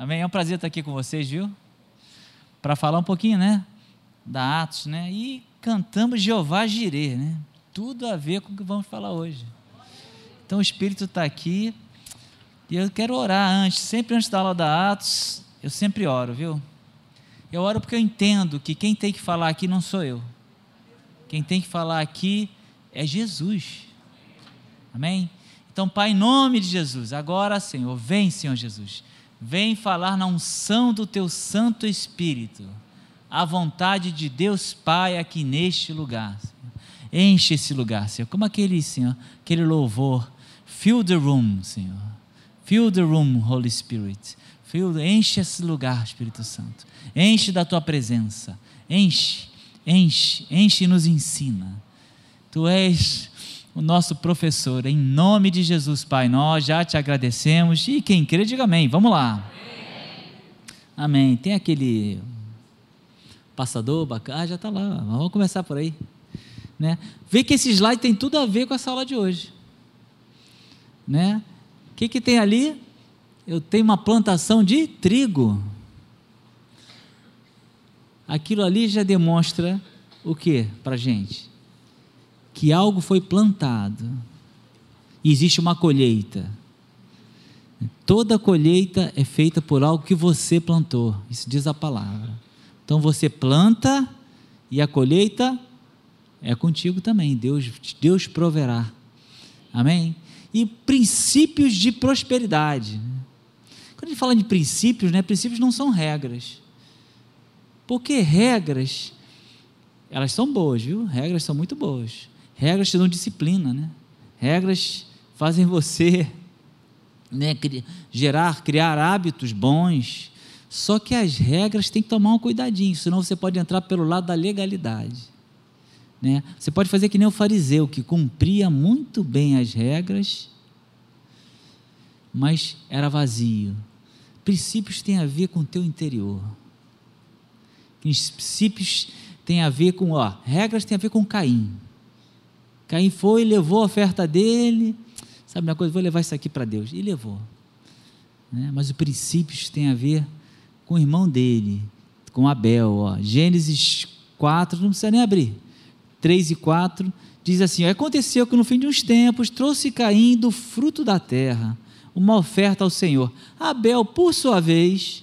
Amém? É um prazer estar aqui com vocês, viu? Para falar um pouquinho, né? Da Atos, né? E cantamos Jeová Jireh, né? Tudo a ver com o que vamos falar hoje. Então o Espírito está aqui e eu quero orar antes, sempre antes da aula da Atos, eu sempre oro, viu? Eu oro porque eu entendo que quem tem que falar aqui não sou eu. Quem tem que falar aqui é Jesus. Amém? Então, Pai, em nome de Jesus, agora, Senhor, vem, Senhor Jesus vem falar na unção do teu Santo Espírito, a vontade de Deus Pai aqui neste lugar. Enche esse lugar, Senhor, como aquele, Senhor, aquele louvor. Fill the room, Senhor. Fill the room, Holy Spirit. Fill, enche esse lugar, Espírito Santo. Enche da tua presença. Enche, enche, enche e nos ensina. Tu és o nosso professor. Em nome de Jesus, Pai, nós já te agradecemos. E quem crê, diga amém. Vamos lá. Amém. amém. Tem aquele passador bacana. Ah, já está lá. Vamos começar por aí. Né? Vê que esse slide tem tudo a ver com essa aula de hoje. Né? O que, que tem ali? Eu tenho uma plantação de trigo. Aquilo ali já demonstra o que para gente? Que algo foi plantado e existe uma colheita. Toda colheita é feita por algo que você plantou, isso diz a palavra. Então você planta e a colheita é contigo também, Deus, Deus proverá. Amém? E princípios de prosperidade. Quando a gente fala de princípios, né, princípios não são regras. Porque regras, elas são boas, viu? Regras são muito boas. Regras te dão disciplina, né? Regras fazem você né, gerar, criar hábitos bons. Só que as regras têm que tomar um cuidadinho, senão você pode entrar pelo lado da legalidade. Né? Você pode fazer que nem o fariseu, que cumpria muito bem as regras, mas era vazio. Princípios têm a ver com o teu interior. Princípios têm a ver com, ó, regras têm a ver com Caim. Caim foi, levou a oferta dele. Sabe uma coisa? Vou levar isso aqui para Deus. E levou. Né? Mas os princípios têm a ver com o irmão dele, com Abel. Ó. Gênesis 4, não precisa nem abrir. 3 e 4 diz assim: Aconteceu que no fim de uns tempos trouxe Caim do fruto da terra uma oferta ao Senhor. Abel, por sua vez,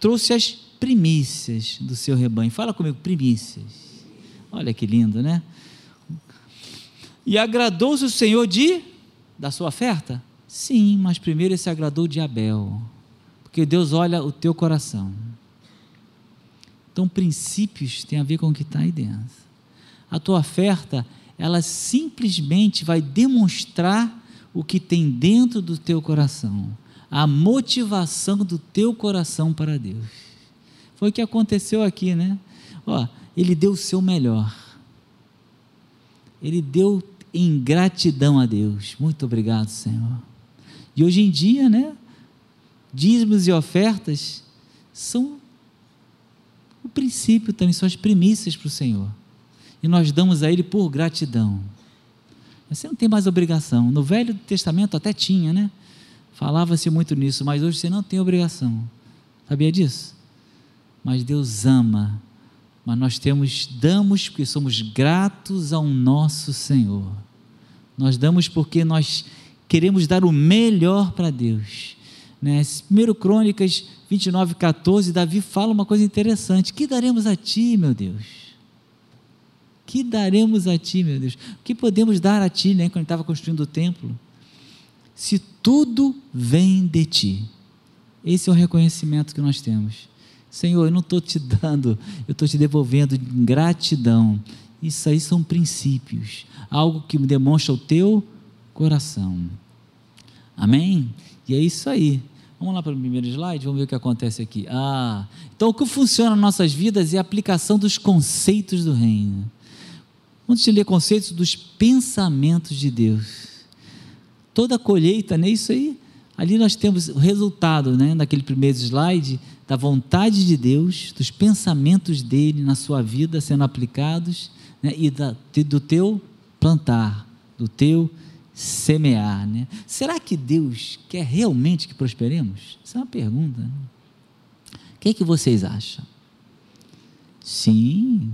trouxe as primícias do seu rebanho. Fala comigo, primícias. Olha que lindo, né? E agradou-se o Senhor de da sua oferta? Sim, mas primeiro ele se agradou de Abel. Porque Deus olha o teu coração. Então, princípios têm a ver com o que está aí dentro. A tua oferta, ela simplesmente vai demonstrar o que tem dentro do teu coração, a motivação do teu coração para Deus. Foi o que aconteceu aqui, né? Ó, ele deu o seu melhor. Ele deu em gratidão a Deus. Muito obrigado, Senhor. E hoje em dia, né? Dízimos e ofertas são o princípio também, são as primícias para o Senhor. E nós damos a Ele por gratidão. Você não tem mais obrigação. No Velho Testamento até tinha, né? Falava-se muito nisso, mas hoje você não tem obrigação. Sabia disso? Mas Deus ama mas nós temos, damos porque somos gratos ao nosso Senhor. Nós damos porque nós queremos dar o melhor para Deus. Né? 1 Crônicas 29, 14, Davi fala uma coisa interessante: Que daremos a ti, meu Deus? Que daremos a ti, meu Deus? O que podemos dar a ti, né, quando estava construindo o templo? Se tudo vem de ti. Esse é o reconhecimento que nós temos. Senhor, eu não estou te dando, eu estou te devolvendo gratidão. Isso aí são princípios, algo que demonstra o teu coração. Amém? E é isso aí. Vamos lá para o primeiro slide, vamos ver o que acontece aqui. Ah, então o que funciona nas nossas vidas é a aplicação dos conceitos do reino. Vamos ler conceitos dos pensamentos de Deus. Toda colheita, não é isso aí? Ali nós temos o resultado, né, naquele primeiro slide, da vontade de Deus, dos pensamentos dele na sua vida sendo aplicados né, e da, do teu plantar, do teu semear. Né? Será que Deus quer realmente que prosperemos? Essa é uma pergunta. Né? que, que vocês acham? Sim,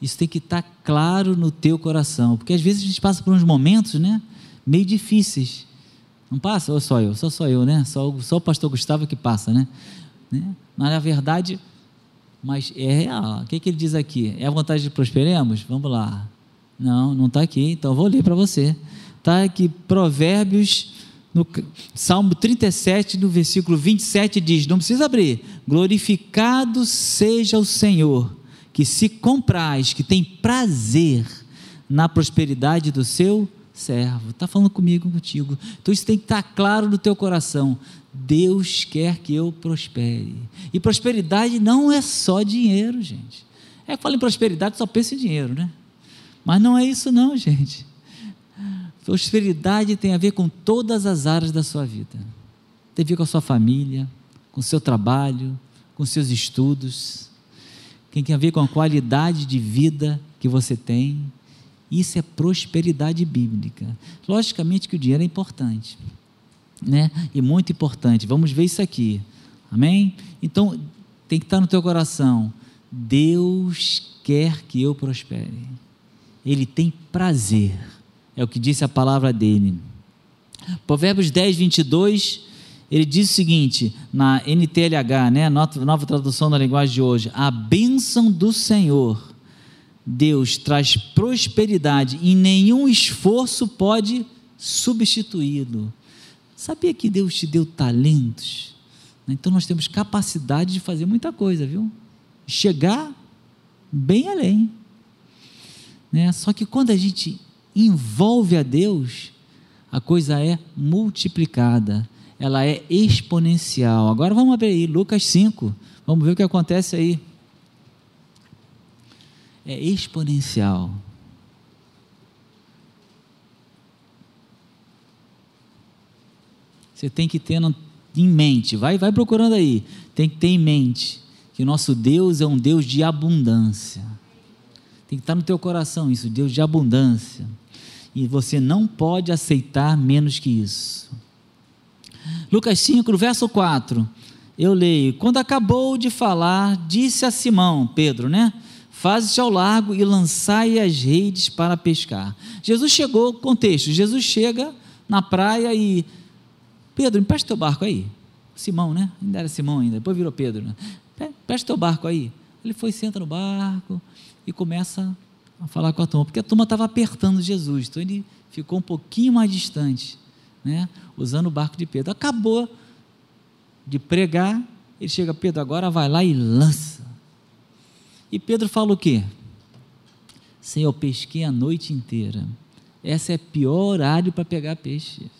isso tem que estar tá claro no teu coração, porque às vezes a gente passa por uns momentos, né, meio difíceis. Não passa? Ou só eu? Só só eu, né? Só, só o pastor Gustavo que passa, né? né? Na verdade, mas é real. O que, que ele diz aqui? É a vontade de prosperemos? Vamos lá. Não, não está aqui, então vou ler para você. Está aqui, Provérbios, no Salmo 37, no versículo 27, diz: Não precisa abrir. Glorificado seja o Senhor, que se compraz, que tem prazer na prosperidade do seu servo. Está falando comigo, contigo. Então isso tem que estar tá claro no teu coração. Deus quer que eu prospere. E prosperidade não é só dinheiro, gente. É que fala em prosperidade, só pensa em dinheiro, né? Mas não é isso, não, gente. Prosperidade tem a ver com todas as áreas da sua vida. Tem a ver com a sua família, com o seu trabalho, com seus estudos. Tem a ver com a qualidade de vida que você tem. Isso é prosperidade bíblica. Logicamente que o dinheiro é importante né? E muito importante. Vamos ver isso aqui. Amém? Então, tem que estar no teu coração. Deus quer que eu prospere. Ele tem prazer. É o que disse a palavra dele. Provérbios 10, 22, ele diz o seguinte, na NTLH, né, nova, nova tradução da linguagem de hoje: A bênção do Senhor, Deus traz prosperidade e nenhum esforço pode substituí-lo. Sabia que Deus te deu talentos? Então nós temos capacidade de fazer muita coisa, viu? Chegar bem além. Né? Só que quando a gente envolve a Deus, a coisa é multiplicada, ela é exponencial. Agora vamos abrir aí, Lucas 5, vamos ver o que acontece aí. É exponencial. Você tem que ter em mente, vai, vai procurando aí, tem que ter em mente que nosso Deus é um Deus de abundância. Tem que estar no teu coração isso, Deus de abundância. E você não pode aceitar menos que isso. Lucas 5, verso 4. Eu leio: Quando acabou de falar, disse a Simão, Pedro, né? Faze-te ao largo e lançai as redes para pescar. Jesus chegou, contexto: Jesus chega na praia e Pedro, empresta teu barco aí. Simão, né? Ainda era Simão ainda, depois virou Pedro. Né? Empresta teu barco aí. Ele foi, senta no barco e começa a falar com a turma, porque a turma estava apertando Jesus, então ele ficou um pouquinho mais distante, né? usando o barco de Pedro. Acabou de pregar, ele chega, Pedro, agora vai lá e lança. E Pedro fala o quê? Senhor, pesquei a noite inteira. Essa é pior horário para pegar peixe.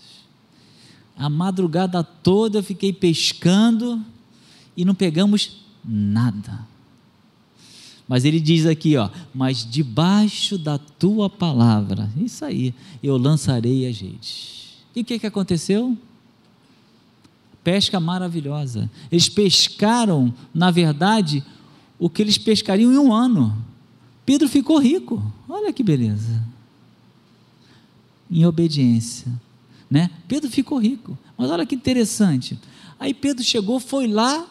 A madrugada toda eu fiquei pescando e não pegamos nada. Mas ele diz aqui, ó, mas debaixo da tua palavra, isso aí, eu lançarei as redes. E o que, que aconteceu? Pesca maravilhosa. Eles pescaram, na verdade, o que eles pescariam em um ano. Pedro ficou rico. Olha que beleza. Em obediência né? Pedro ficou rico. Mas olha que interessante. Aí Pedro chegou, foi lá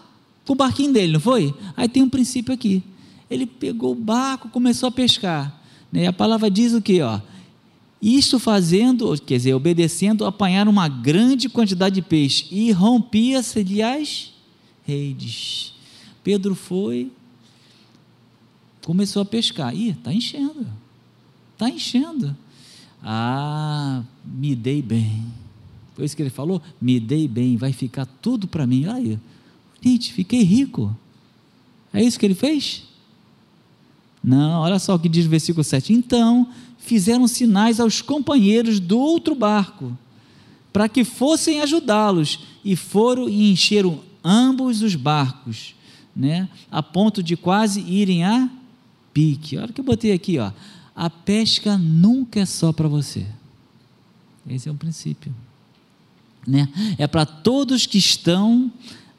com o barquinho dele, não foi? Aí tem um princípio aqui. Ele pegou o barco, começou a pescar. Né? A palavra diz o que, ó? Isto fazendo, quer dizer, obedecendo, apanhar uma grande quantidade de peixe e rompia-se as redes. Pedro foi, começou a pescar. Ih, está enchendo. Está enchendo. Ah, me dei bem. Foi isso que ele falou? Me dei bem, vai ficar tudo para mim. Aí, gente, fiquei rico. É isso que ele fez? Não, olha só o que diz o versículo 7. Então fizeram sinais aos companheiros do outro barco, para que fossem ajudá-los, e foram e encheram ambos os barcos, né, a ponto de quase irem a pique. Olha o que eu botei aqui, ó a pesca nunca é só para você. Esse é um princípio. Né? É para todos que estão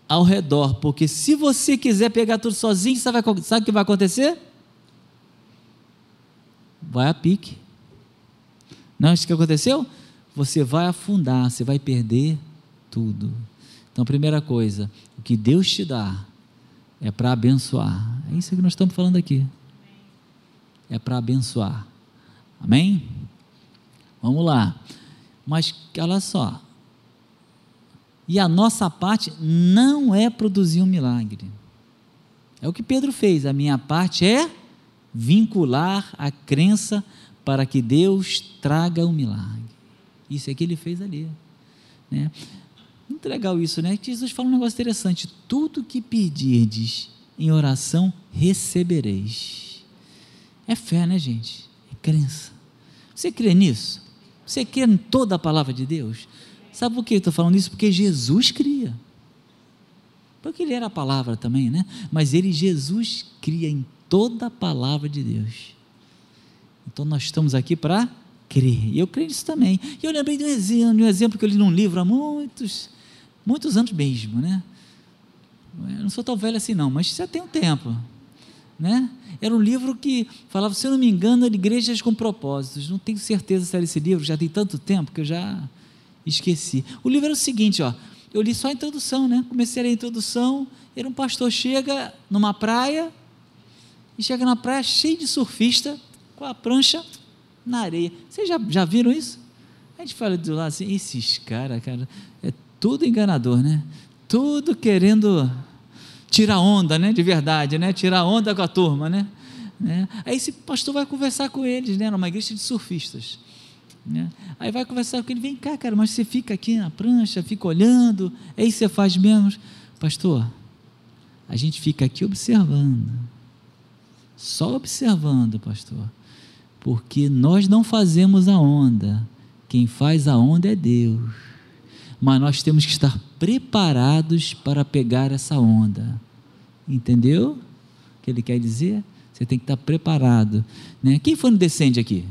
ao redor, porque se você quiser pegar tudo sozinho, sabe, sabe o que vai acontecer? Vai a pique. Não é isso que aconteceu? Você vai afundar, você vai perder tudo. Então, primeira coisa, o que Deus te dá É para abençoar. É isso que nós estamos falando aqui. É para abençoar. Amém? Vamos lá. Mas olha só. E a nossa parte não é produzir um milagre. É o que Pedro fez. A minha parte é vincular a crença para que Deus traga um milagre. Isso é que ele fez ali. Né? Muito legal isso, né? Jesus fala um negócio interessante: tudo que pedirdes em oração, recebereis. É fé, né, gente? É crença. Você crê nisso? Você crê em toda a palavra de Deus? Sabe por que eu estou falando isso? Porque Jesus cria. Porque ele era a palavra também, né? Mas ele, Jesus, cria em toda a palavra de Deus. Então nós estamos aqui para crer. E eu creio nisso também. E eu lembrei de um exemplo, de um exemplo que eu li num livro há muitos, muitos anos mesmo, né? Eu não sou tão velho assim não, mas já tem um tempo, né? Era um livro que falava, se eu não me engano, de igrejas com propósitos. Não tenho certeza se era esse livro, já tem tanto tempo que eu já esqueci. O livro era o seguinte, ó, eu li só a introdução, né? Comecei a ler a introdução, era um pastor chega numa praia e chega na praia cheio de surfista com a prancha na areia. Vocês já, já viram isso? A gente fala do lado assim, esses caras, cara, é tudo enganador, né? Tudo querendo tirar onda, né? De verdade, né? Tirar onda com a turma, né? né? Aí esse pastor vai conversar com eles, né? Numa igreja de surfistas. Né? Aí vai conversar com ele, vem cá, cara, mas você fica aqui na prancha, fica olhando, é isso que você faz mesmo. Pastor, a gente fica aqui observando. Só observando, pastor porque nós não fazemos a onda, quem faz a onda é Deus. Mas nós temos que estar preparados para pegar essa onda. Entendeu? O que ele quer dizer? Você tem que estar preparado. Né? Quem foi no Descende aqui?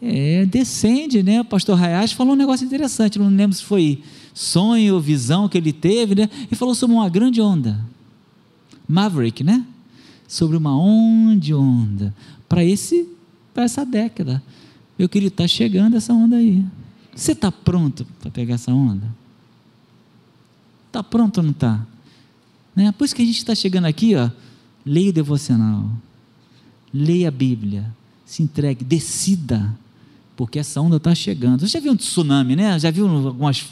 É, descende, né? O pastor Hayashi falou um negócio interessante, não lembro se foi sonho ou visão que ele teve, né? Ele falou sobre uma grande onda. Maverick, né? Sobre uma onde onda. Para esse para essa década. Meu querido, está chegando essa onda aí. Você está pronto para pegar essa onda? Está pronto ou não está? Né? Por isso que a gente está chegando aqui, ó, leia o devocional, leia a Bíblia, se entregue, decida, porque essa onda está chegando. Você já viu um tsunami, né? Já viu alguns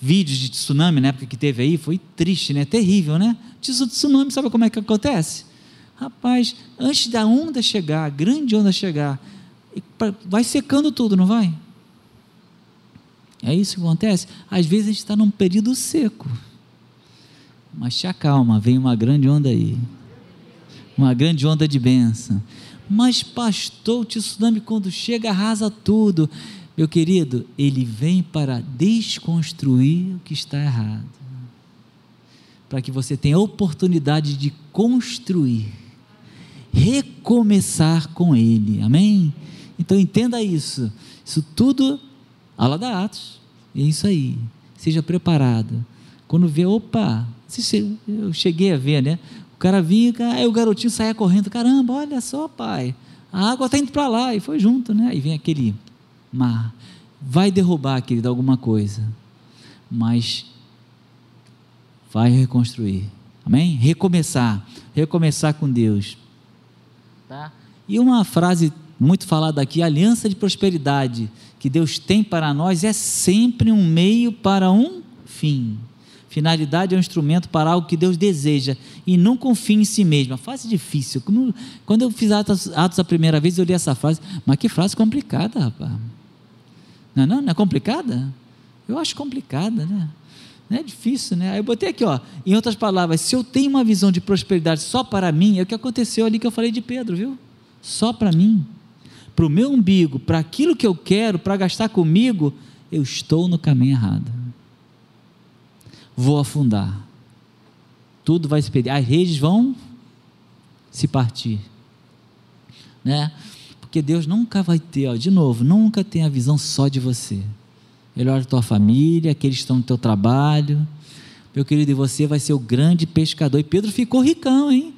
vídeos de tsunami na época que teve aí? Foi triste, né? Terrível, né? Tsunami, sabe como é que acontece? Rapaz, antes da onda chegar, a grande onda chegar, vai secando tudo, não vai? É isso que acontece? Às vezes a gente está num período seco. Mas te acalma, vem uma grande onda aí. Uma grande onda de bênção. Mas, pastor, o tsunami, quando chega, arrasa tudo. Meu querido, ele vem para desconstruir o que está errado. Para que você tenha a oportunidade de construir recomeçar com Ele. Amém? Então entenda isso. Isso tudo, aula da Atos. É isso aí. Seja preparado. Quando vê, opa, eu cheguei a ver, né? O cara vinha, aí o garotinho saia correndo. Caramba, olha só, pai. A água está indo para lá. E foi junto, né? Aí vem aquele mar. Vai derrubar, querido, alguma coisa. Mas vai reconstruir. Amém? Recomeçar. Recomeçar com Deus. Tá? E uma frase muito falada aqui: aliança de prosperidade que Deus tem para nós é sempre um meio para um fim. Finalidade é um instrumento para algo que Deus deseja e um fim em si mesmo. A frase difícil. Quando eu fiz Atos, Atos a primeira vez, eu li essa frase, mas que frase complicada, rapaz. Não é, não? não é complicada? Eu acho complicada, né? É difícil, né? Aí eu botei aqui, ó, em outras palavras, se eu tenho uma visão de prosperidade só para mim, é o que aconteceu ali que eu falei de Pedro, viu? Só para mim, para o meu umbigo, para aquilo que eu quero, para gastar comigo, eu estou no caminho errado. Vou afundar. Tudo vai se perder. As redes vão se partir. Né? Porque Deus nunca vai ter, ó, de novo, nunca tem a visão só de você. Ele olha a tua família, aqueles que estão no teu trabalho. Meu querido, e você vai ser o grande pescador. E Pedro ficou ricão, hein?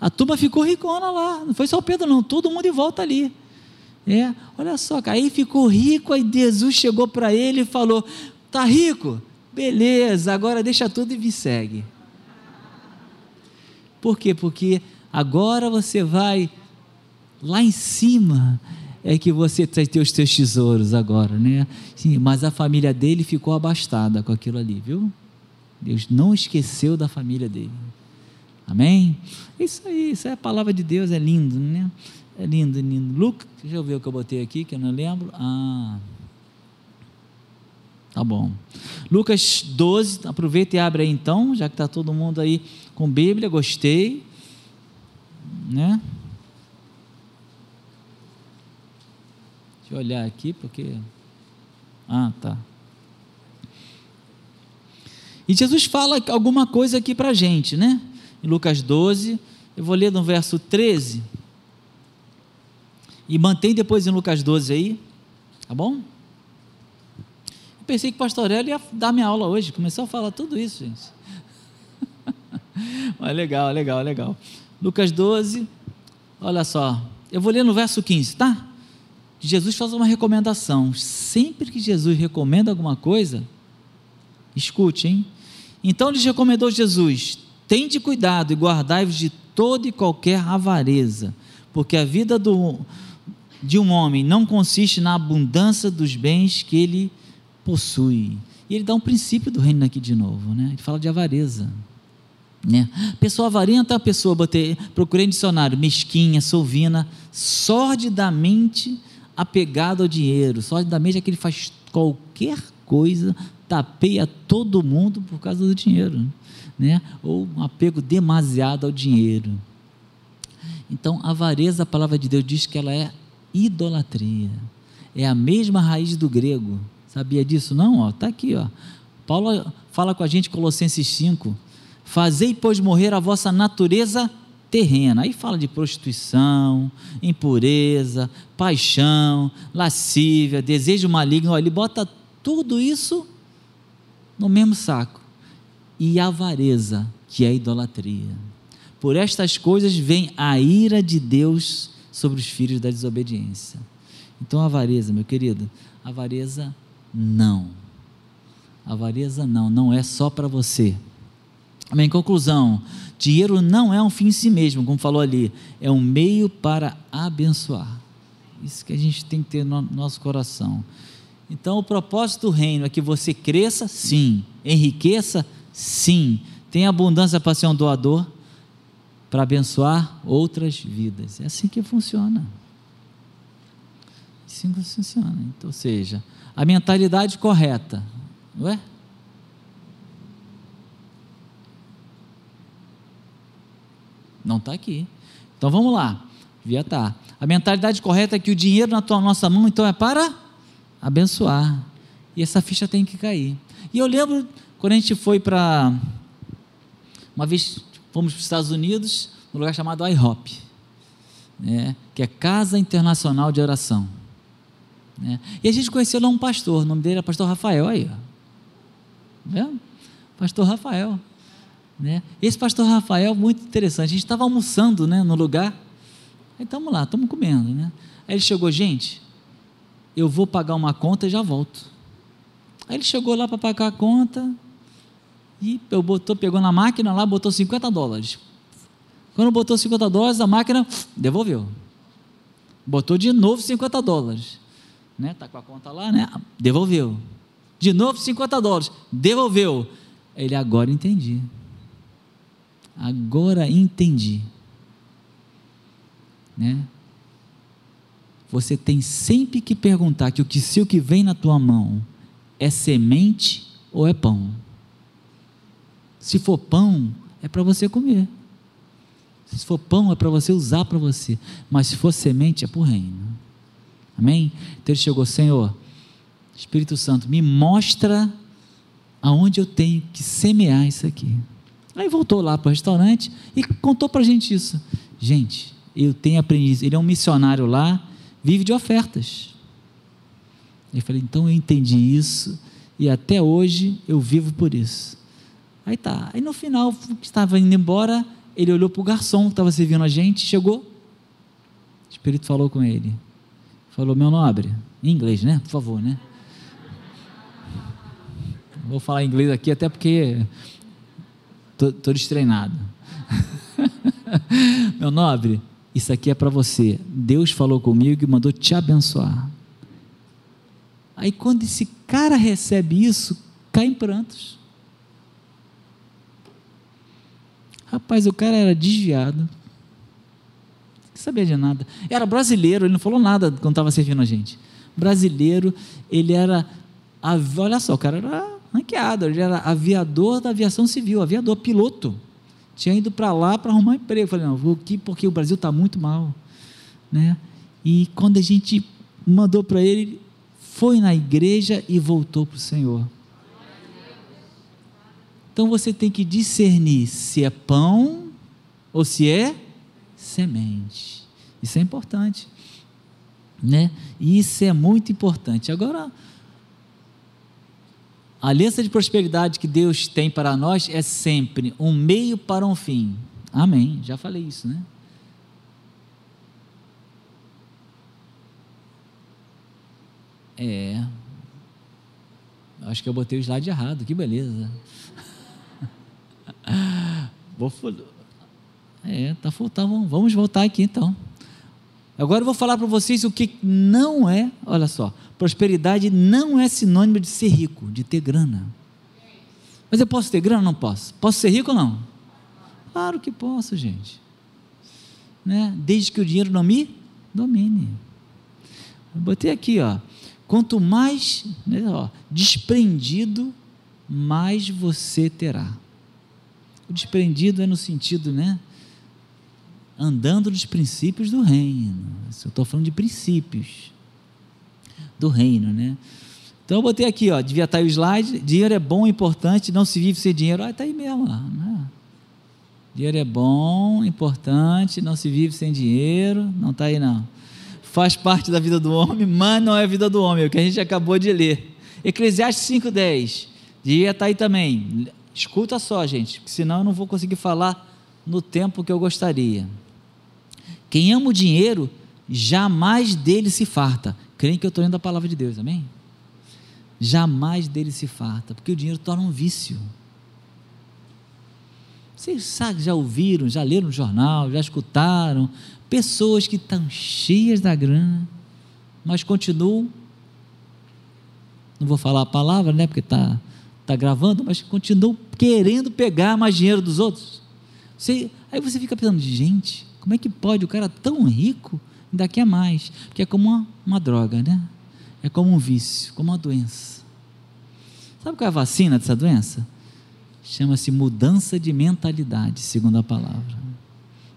A turma ficou ricona lá. Não foi só o Pedro, não. Todo mundo em volta ali. É, olha só, aí ficou rico, aí Jesus chegou para ele e falou: Tá rico? Beleza, agora deixa tudo e me segue. Por quê? Porque agora você vai lá em cima é que você ter os seus tesouros agora, né? Sim, mas a família dele ficou abastada com aquilo ali, viu? Deus não esqueceu da família dele. Amém? Isso aí, isso é a palavra de Deus, é lindo, né? É lindo, lindo. Lucas, deixa eu ver o que eu botei aqui, que eu não lembro. Ah. Tá bom. Lucas 12, aproveita e abre aí então, já que está todo mundo aí com Bíblia, gostei. Né? Deixa eu olhar aqui, porque. Ah, tá. E Jesus fala alguma coisa aqui para a gente, né? Em Lucas 12, eu vou ler no verso 13. E mantém depois em Lucas 12 aí, tá bom? Eu pensei que o pastor Aurélio ia dar minha aula hoje, começou a falar tudo isso, gente. Mas legal, legal, legal. Lucas 12, olha só, eu vou ler no verso 15, tá? Jesus faz uma recomendação. Sempre que Jesus recomenda alguma coisa, escute, hein? Então lhes recomendou Jesus: tende cuidado e guardai-vos de toda e qualquer avareza, porque a vida do, de um homem não consiste na abundância dos bens que ele possui. E ele dá um princípio do reino aqui de novo, né? Ele fala de avareza. Né? Pessoa avarenta pessoa, botei, procurei no dicionário, mesquinha, sovina, sordidamente apegado ao dinheiro, sordidamente é que ele faz qualquer coisa, tapeia todo mundo por causa do dinheiro, né? ou um apego demasiado ao dinheiro. Então, avareza, a palavra de Deus diz que ela é idolatria. É a mesma raiz do grego. Sabia disso? Não? Está aqui. Ó. Paulo fala com a gente, Colossenses 5. Fazei, pois, morrer a vossa natureza terrena. Aí fala de prostituição, impureza, paixão, lascívia, desejo maligno. Ele bota tudo isso no mesmo saco. E avareza, que é idolatria. Por estas coisas vem a ira de Deus sobre os filhos da desobediência. Então, avareza, meu querido, avareza não. Avareza não, não é só para você. Amém. Conclusão: dinheiro não é um fim em si mesmo, como falou ali, é um meio para abençoar. Isso que a gente tem que ter no nosso coração. Então, o propósito do reino é que você cresça, sim, enriqueça, sim, tenha abundância para ser um doador, para abençoar outras vidas. É assim que funciona. Assim que funciona. Então, ou seja, a mentalidade correta, não é? Não está aqui. Então vamos lá. Estar. Tá. A mentalidade correta é que o dinheiro na tua, nossa mão, então, é para abençoar. E essa ficha tem que cair. E eu lembro quando a gente foi para. Uma vez fomos para os Estados Unidos, num lugar chamado IHOP, né, que é Casa Internacional de Oração. Né, e a gente conheceu lá um pastor, o nome dele era Pastor Rafael. Aí, ó. Vendo? Pastor Rafael. Né? Esse pastor Rafael, muito interessante, a gente estava almoçando né, no lugar, aí estamos lá, estamos comendo. Né? Aí ele chegou, gente, eu vou pagar uma conta e já volto. Aí ele chegou lá para pagar a conta e botou, pegou na máquina lá, botou 50 dólares. Quando botou 50 dólares, a máquina devolveu. Botou de novo 50 dólares. Né? Tá com a conta lá, né? Devolveu. De novo 50 dólares. Devolveu. Ele agora entendi. Agora entendi. Né? Você tem sempre que perguntar que o que se o que vem na tua mão é semente ou é pão. Se for pão, é para você comer. Se for pão, é para você usar para você. Mas se for semente, é para o reino. Amém? Então ele chegou, Senhor, Espírito Santo, me mostra aonde eu tenho que semear isso aqui. Aí voltou lá para o restaurante e contou para a gente isso. Gente, eu tenho aprendido. Ele é um missionário lá, vive de ofertas. Eu falei, então eu entendi isso e até hoje eu vivo por isso. Aí tá. Aí no final, estava indo embora, ele olhou para o garçom que estava servindo a gente, chegou. O Espírito falou com ele. Falou, meu nobre, em inglês, né? Por favor, né? Vou falar inglês aqui até porque Estou destreinado. Meu nobre, isso aqui é para você. Deus falou comigo e mandou te abençoar. Aí quando esse cara recebe isso, cai em prantos. Rapaz, o cara era desviado. Não sabia de nada. Era brasileiro, ele não falou nada quando estava servindo a gente. Brasileiro, ele era. Olha só, o cara era ranqueado, ele era aviador da aviação civil, aviador, piloto. Tinha ido para lá para arrumar emprego. Falei, não, vou aqui porque o Brasil está muito mal. Né? E quando a gente mandou para ele, foi na igreja e voltou para o Senhor. Então você tem que discernir se é pão ou se é semente. Isso é importante. Né? Isso é muito importante. Agora, a aliança de prosperidade que Deus tem para nós é sempre um meio para um fim. Amém. Já falei isso, né? É. Acho que eu botei o slide errado, que beleza. Vou, é, tá faltando. Vamos voltar aqui então. Agora eu vou falar para vocês o que não é, olha só, prosperidade não é sinônimo de ser rico, de ter grana. Mas eu posso ter grana? Não posso. Posso ser rico ou não? Claro que posso, gente. Né? Desde que o dinheiro não me domine. Eu botei aqui, ó. Quanto mais né, ó, desprendido, mais você terá. O desprendido é no sentido, né? Andando nos princípios do reino. Eu estou falando de princípios do reino, né? Então eu botei aqui, ó, devia estar aí o slide. Dinheiro é bom, importante, não se vive sem dinheiro. Ah, está aí mesmo, ó, né? Dinheiro é bom, importante, não se vive sem dinheiro. Não está aí não. Faz parte da vida do homem, mas não é a vida do homem, é o que a gente acabou de ler. Eclesiastes 5,10. Devia estar aí também. Escuta só, gente, porque senão eu não vou conseguir falar no tempo que eu gostaria. Quem ama o dinheiro, jamais dele se farta. Creem que eu estou lendo a palavra de Deus, amém? Jamais dele se farta, porque o dinheiro torna um vício. Vocês sabem, já ouviram, já leram no jornal, já escutaram pessoas que estão cheias da grana, mas continuam. Não vou falar a palavra, né? Porque está está gravando, mas continuam querendo pegar mais dinheiro dos outros. Você, aí você fica pensando, gente, como é que pode o cara tão rico ainda quer mais? Porque é como uma, uma droga, né? É como um vício, como uma doença. Sabe qual é a vacina dessa doença? Chama-se mudança de mentalidade, segundo a palavra.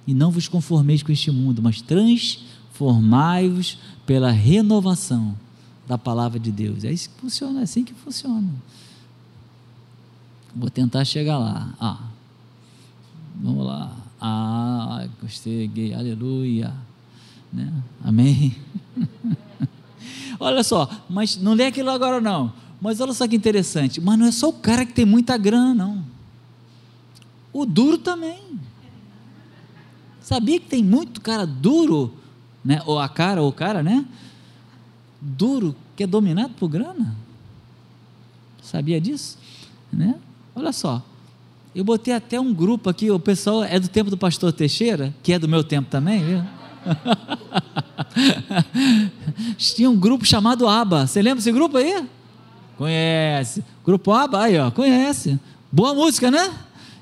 E não vos conformeis com este mundo, mas transformai-vos pela renovação da palavra de Deus. É isso que funciona, é assim que funciona. Vou tentar chegar lá. Ah, vamos lá. Ah, gostei, aleluia. Né? Amém. olha só, mas não lê aquilo agora não. Mas olha só que interessante. Mas não é só o cara que tem muita grana, não. O duro também. Sabia que tem muito cara duro, né? Ou a cara, ou o cara, né? Duro, que é dominado por grana. Sabia disso? Né? Olha só, eu botei até um grupo aqui, o pessoal é do tempo do pastor Teixeira, que é do meu tempo também, viu? Tinha um grupo chamado ABA. Você lembra desse grupo aí? Conhece. Grupo ABA, aí, ó, conhece. Boa música, né?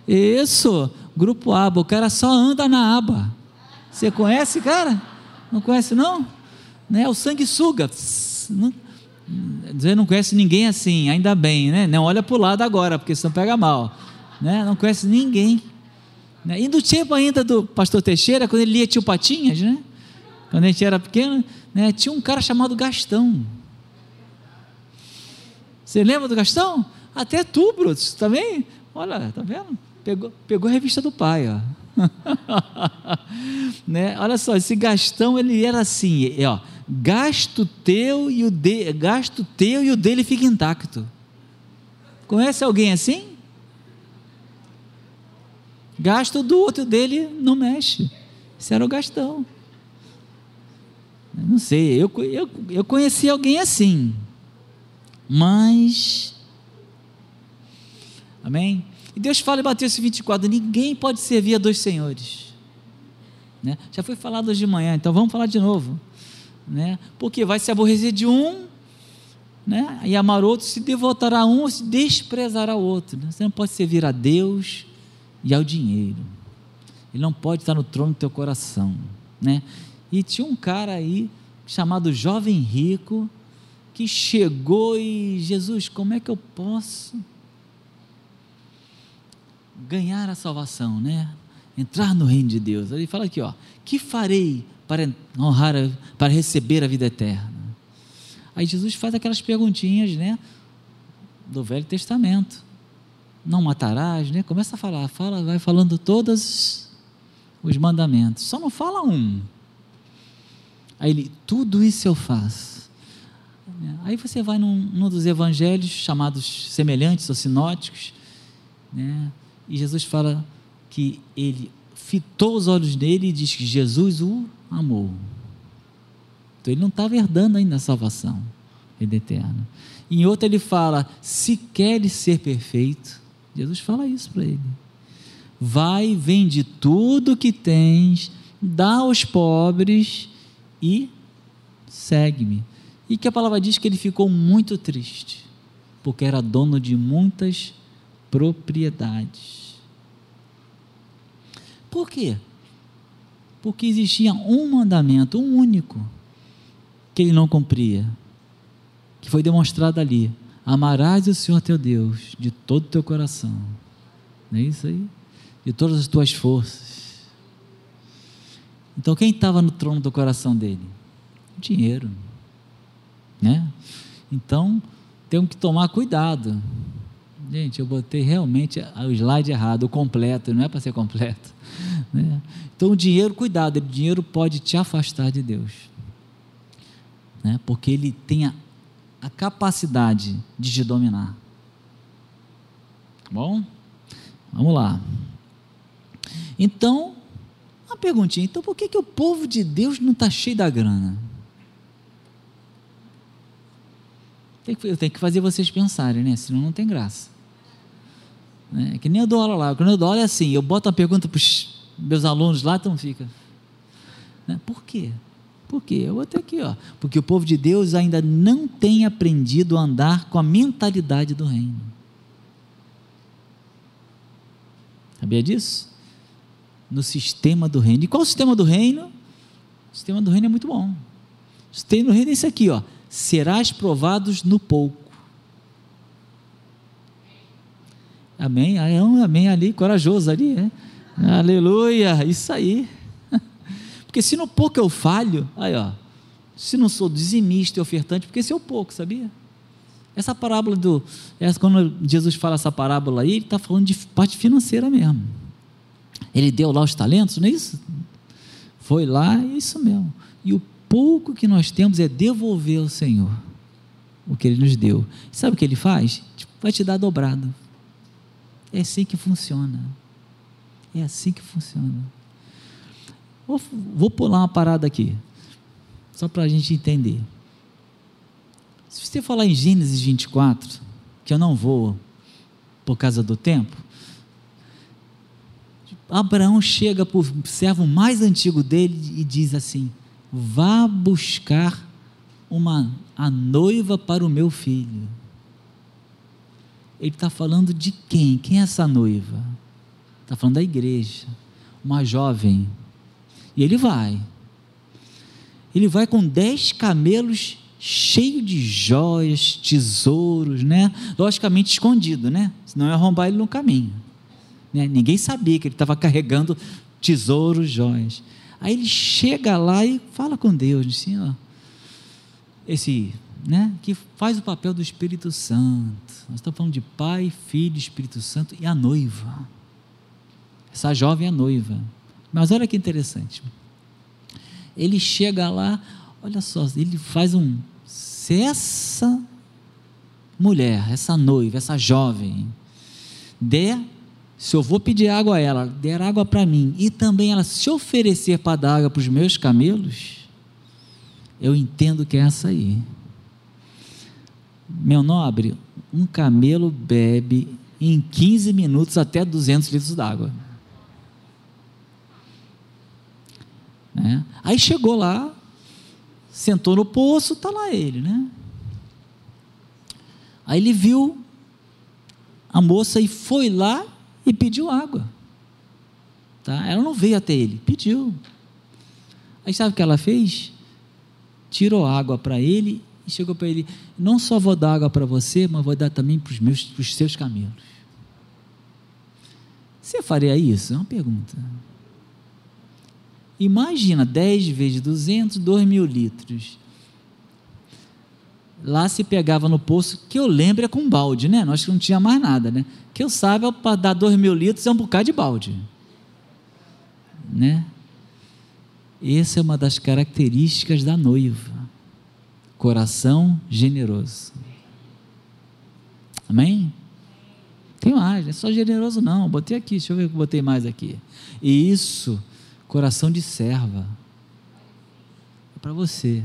Isso. Grupo ABA. O cara só anda na aba. Você conhece, cara? Não conhece, não? Né? O sanguessuga. Não, você não conhece ninguém assim, ainda bem, né? Não olha para o lado agora, porque senão pega mal. Né? Não conhece ninguém. Né? E do tempo ainda do pastor Teixeira, quando ele lia Tio Patinhas, né? Quando a gente era pequeno, né? tinha um cara chamado Gastão. Você lembra do Gastão? Até tu, Brutus, também? Olha, tá vendo? Pegou, pegou a revista do pai, ó. né? Olha só, esse Gastão, ele era assim, ó, gasto teu e o de, gasto teu e o dele fica intacto. Conhece alguém assim? Gasto do outro dele não mexe. Isso era o gastão. não sei, eu, eu, eu conheci alguém assim. Mas. Amém? E Deus fala em Mateus 24: ninguém pode servir a dois senhores. Né? Já foi falado hoje de manhã, então vamos falar de novo. Né? Porque vai se aborrecer de um né? e amar outro, se devotará a um, se desprezará o outro. Né? Você não pode servir a Deus e ao dinheiro. Ele não pode estar no trono do teu coração. Né? E tinha um cara aí, chamado Jovem Rico, que chegou e, Jesus, como é que eu posso ganhar a salvação, né? Entrar no reino de Deus. Ele fala aqui, ó, que farei para honrar, para receber a vida eterna? Aí Jesus faz aquelas perguntinhas, né? Do Velho Testamento. Não matarás, né? Começa a falar, fala, vai falando todos os mandamentos. Só não fala um. Aí ele, tudo isso eu faço. Aí você vai num, num dos evangelhos chamados semelhantes ou sinóticos, né? E Jesus fala que ele fitou os olhos nele e diz que Jesus o amou. Então ele não estava herdando ainda a salvação, vida eterna. Em outro ele fala: se queres ser perfeito, Jesus fala isso para ele. Vai, vende tudo que tens, dá aos pobres e segue-me. E que a palavra diz que ele ficou muito triste, porque era dono de muitas propriedades. Por quê? Porque existia um mandamento, um único, que ele não cumpria, que foi demonstrado ali: amarás o Senhor teu Deus de todo o teu coração. Não é isso aí? De todas as tuas forças. Então, quem estava no trono do coração dele? O dinheiro. Né? Então, temos que tomar cuidado. Gente, eu botei realmente o slide errado, o completo, não é para ser completo. Né? Então, o dinheiro, cuidado, o dinheiro pode te afastar de Deus né? porque ele tem a, a capacidade de te dominar. Tá bom? Vamos lá. Então, uma perguntinha: então por que, que o povo de Deus não está cheio da grana? eu tenho que fazer vocês pensarem, né? Senão não tem graça. É, que nem eu dou aula lá. Quando eu dou aula é assim: eu boto uma pergunta para meus alunos lá, então fica. Né? Por quê? Por quê? Eu vou ter aqui, ó. Porque o povo de Deus ainda não tem aprendido a andar com a mentalidade do reino. Sabia disso? No sistema do reino. E qual o sistema do reino? O sistema do reino é muito bom. O sistema do reino é esse aqui, ó. Serás provados no pouco. Amém? Amém ali, corajoso ali, é? Aleluia, isso aí. Porque se no pouco eu falho, aí ó, se não sou dizimista e ofertante, porque se eu pouco, sabia? Essa parábola do. Essa, quando Jesus fala essa parábola aí, ele está falando de parte financeira mesmo. Ele deu lá os talentos, não é isso? Foi lá, é isso mesmo. E o pouco que nós temos é devolver ao Senhor o que Ele nos deu. Sabe o que Ele faz? Vai te dar dobrado. É assim que funciona. É assim que funciona. Vou, vou pular uma parada aqui, só para a gente entender. Se você falar em Gênesis 24, que eu não vou por causa do tempo, Abraão chega para o servo mais antigo dele e diz assim: Vá buscar uma, a noiva para o meu filho. Ele está falando de quem? Quem é essa noiva? Está falando da igreja. Uma jovem e ele vai. Ele vai com dez camelos cheios de joias, tesouros, né? Logicamente escondido, né? Senão ia arrombar ele no caminho. Né? Ninguém sabia que ele estava carregando tesouros, joias. Aí ele chega lá e fala com Deus, assim, ó, esse, né, que faz o papel do Espírito Santo. Nós estamos falando de Pai, Filho, Espírito Santo e a noiva. Essa jovem é noiva. Mas olha que interessante. Ele chega lá, olha só, ele faz um. Se essa mulher, essa noiva, essa jovem, der, se eu vou pedir água a ela, der água para mim, e também ela se oferecer para dar água para os meus camelos, eu entendo que é essa aí. Meu nobre, um camelo bebe em 15 minutos até 200 litros d'água. Né? Aí chegou lá, sentou no poço, está lá ele, né? Aí ele viu a moça e foi lá e pediu água. Tá? Ela não veio até ele, pediu. Aí sabe o que ela fez? Tirou água para ele e chegou para ele: Não só vou dar água para você, mas vou dar também para os meus, para os seus camelos. Você faria isso? É uma pergunta. Imagina 10 vezes 200, 2 mil litros. Lá se pegava no poço, que eu lembro é com balde, né? Nós não tinha mais nada, né? Que eu saiba, para dar 2 mil litros é um bocado de balde. Né? Essa é uma das características da noiva. Coração generoso. Amém? Tem mais, não é só generoso não. Botei aqui, deixa eu ver o que botei mais aqui. E isso Coração de serva. É para você.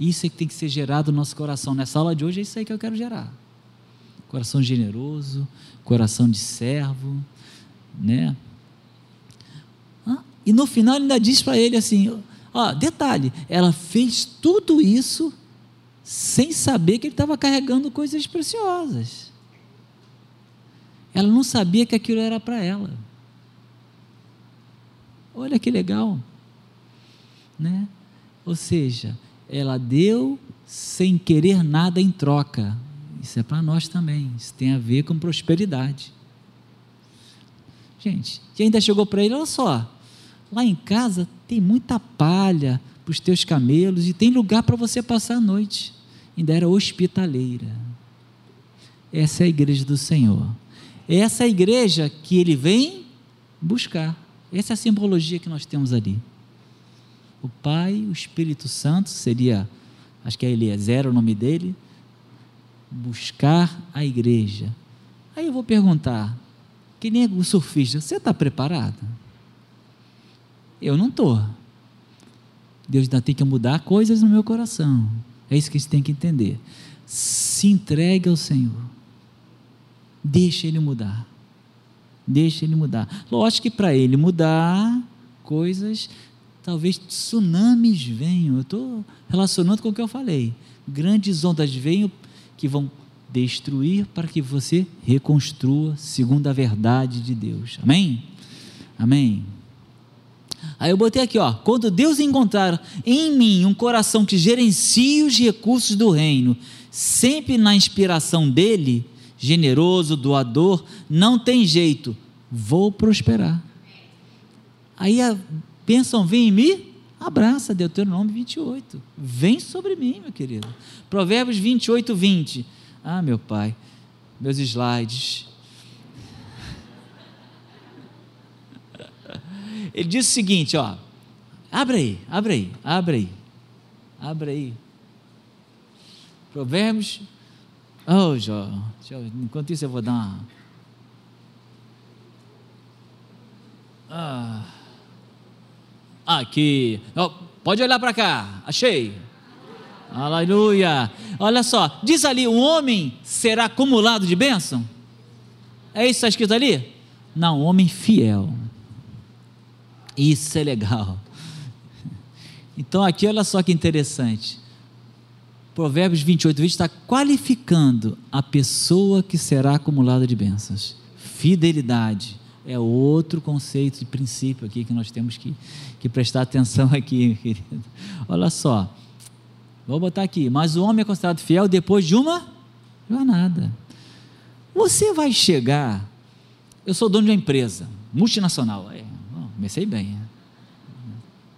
Isso é que tem que ser gerado no nosso coração. Nessa aula de hoje é isso aí que eu quero gerar. Coração generoso, coração de servo, né? Ah, e no final ele ainda diz para ele assim: ó, detalhe, ela fez tudo isso sem saber que ele estava carregando coisas preciosas. Ela não sabia que aquilo era para ela. Olha que legal. Né? Ou seja, ela deu sem querer nada em troca. Isso é para nós também. Isso tem a ver com prosperidade. Gente, e ainda chegou para ele: olha só, lá em casa tem muita palha para os teus camelos e tem lugar para você passar a noite. Ainda era hospitaleira. Essa é a igreja do Senhor. Essa é a igreja que ele vem buscar. Essa é a simbologia que nós temos ali. O Pai, o Espírito Santo, seria, acho que é Eliezer o nome dele, buscar a igreja. Aí eu vou perguntar, que nem o surfista, você está preparado? Eu não estou. Deus ainda tem que mudar coisas no meu coração. É isso que você tem que entender. Se entregue ao Senhor. Deixa Ele mudar. Deixa ele mudar. Lógico que para ele mudar, coisas, talvez tsunamis venham. Eu estou relacionando com o que eu falei. Grandes ondas venham que vão destruir para que você reconstrua segundo a verdade de Deus. Amém? Amém. Aí eu botei aqui, ó, quando Deus encontrar em mim um coração que gerencie os recursos do reino, sempre na inspiração dele, generoso, doador, não tem jeito, vou prosperar. Aí a vem em mim, abraça, Deuteronômio 28. Vem sobre mim, meu querido. Provérbios 28, 20. Ah, meu pai, meus slides. Ele diz o seguinte, ó. Abre aí, abre aí, abre aí. Abre aí. Provérbios Oh, Jó, enquanto isso eu vou dar uma. Ah, aqui. Oh, pode olhar para cá. Achei. Aleluia. Olha só. Diz ali: um homem será acumulado de bênção? É isso que está escrito ali? Não, homem fiel. Isso é legal. Então aqui olha só que interessante. Provérbios 28, 20 está qualificando a pessoa que será acumulada de bênçãos. Fidelidade é outro conceito de princípio aqui que nós temos que, que prestar atenção aqui, querido. Olha só, vou botar aqui, mas o homem é considerado fiel depois de uma jornada. Você vai chegar, eu sou dono de uma empresa multinacional, é, comecei bem,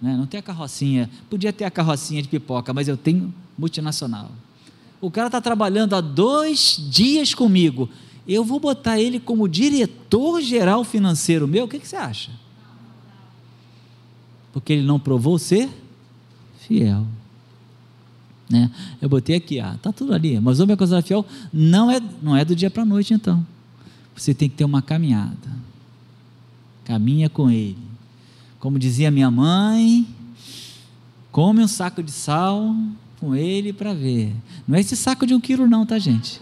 né? não tem a carrocinha, podia ter a carrocinha de pipoca, mas eu tenho multinacional. O cara está trabalhando há dois dias comigo. Eu vou botar ele como diretor geral financeiro meu. O que, que você acha? Porque ele não provou ser fiel. Né? Eu botei aqui, ah, tá tudo ali. Mas o meu casal fiel não é, não é do dia para a noite, então. Você tem que ter uma caminhada. Caminha com ele. Como dizia minha mãe, come um saco de sal, com ele para ver. Não é esse saco de um quilo, não, tá, gente?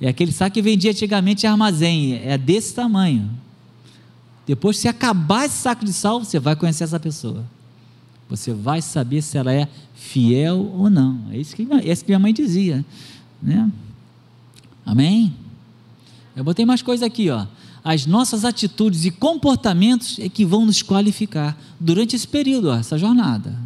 É aquele saco que vendia antigamente em armazém, é desse tamanho. Depois, se acabar esse saco de sal, você vai conhecer essa pessoa. Você vai saber se ela é fiel ou não. É isso que, é isso que minha mãe dizia. Né? Amém? Eu botei mais coisa aqui, ó. As nossas atitudes e comportamentos é que vão nos qualificar durante esse período, ó, essa jornada.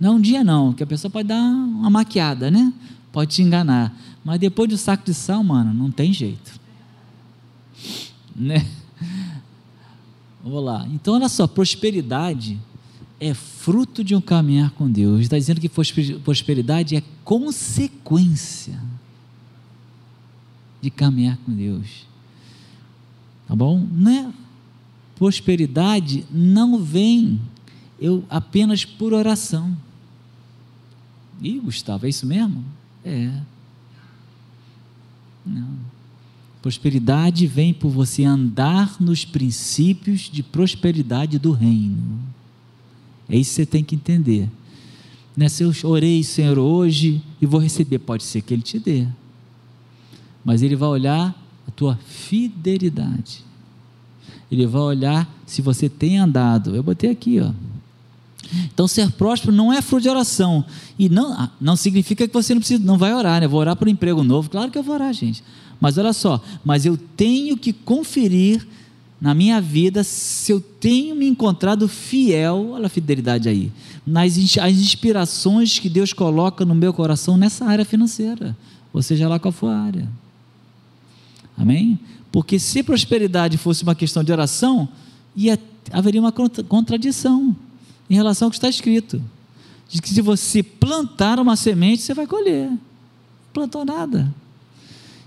Não é um dia não, que a pessoa pode dar uma maquiada, né? Pode te enganar. Mas depois do saco de sal, mano, não tem jeito. Né? Vamos lá. Então, olha só, prosperidade é fruto de um caminhar com Deus. Está dizendo que prosperidade é consequência de caminhar com Deus. Tá bom? Não é? Prosperidade não vem eu apenas por oração. Ih, Gustavo, é isso mesmo? É. Não. Prosperidade vem por você andar nos princípios de prosperidade do reino. É isso que você tem que entender. Não é se eu orei, Senhor, hoje e vou receber, pode ser que Ele te dê. Mas Ele vai olhar a tua fidelidade. Ele vai olhar se você tem andado. Eu botei aqui, ó. Então, ser próspero não é fruto de oração. E não, ah, não significa que você não, precisa, não vai orar, né? Vou orar por um emprego novo. Claro que eu vou orar, gente. Mas olha só, mas eu tenho que conferir na minha vida se eu tenho me encontrado fiel, olha a fidelidade aí, nas as inspirações que Deus coloca no meu coração nessa área financeira, ou seja lá qual for a área. Amém? Porque se prosperidade fosse uma questão de oração, ia, haveria uma contradição em relação ao que está escrito. Diz que se você plantar uma semente, você vai colher. Plantou nada.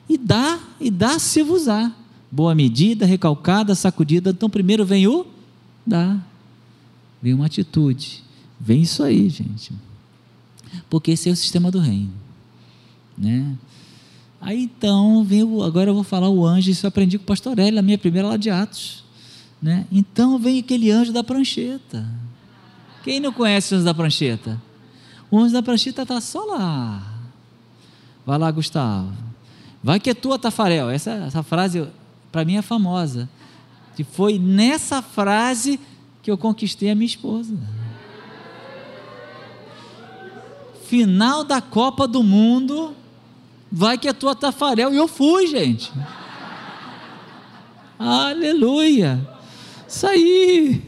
E dá, e dá se usar. Boa medida, recalcada, sacudida. Então primeiro vem o dá. Vem uma atitude. Vem isso aí, gente. Porque esse é o sistema do reino. Né? Aí então, vem o, agora eu vou falar o anjo, isso eu aprendi com o pastor Hélio, a minha primeira aula de Atos. Né? Então vem aquele anjo da prancheta. Quem não conhece o anjo da prancheta? O anjo da prancheta está só lá. Vai lá, Gustavo. Vai que é tua, Tafarel. Essa, essa frase, para mim, é famosa. Que foi nessa frase que eu conquistei a minha esposa. Final da Copa do Mundo. Vai que é tua, Tafarel. E eu fui, gente. Aleluia. Isso aí.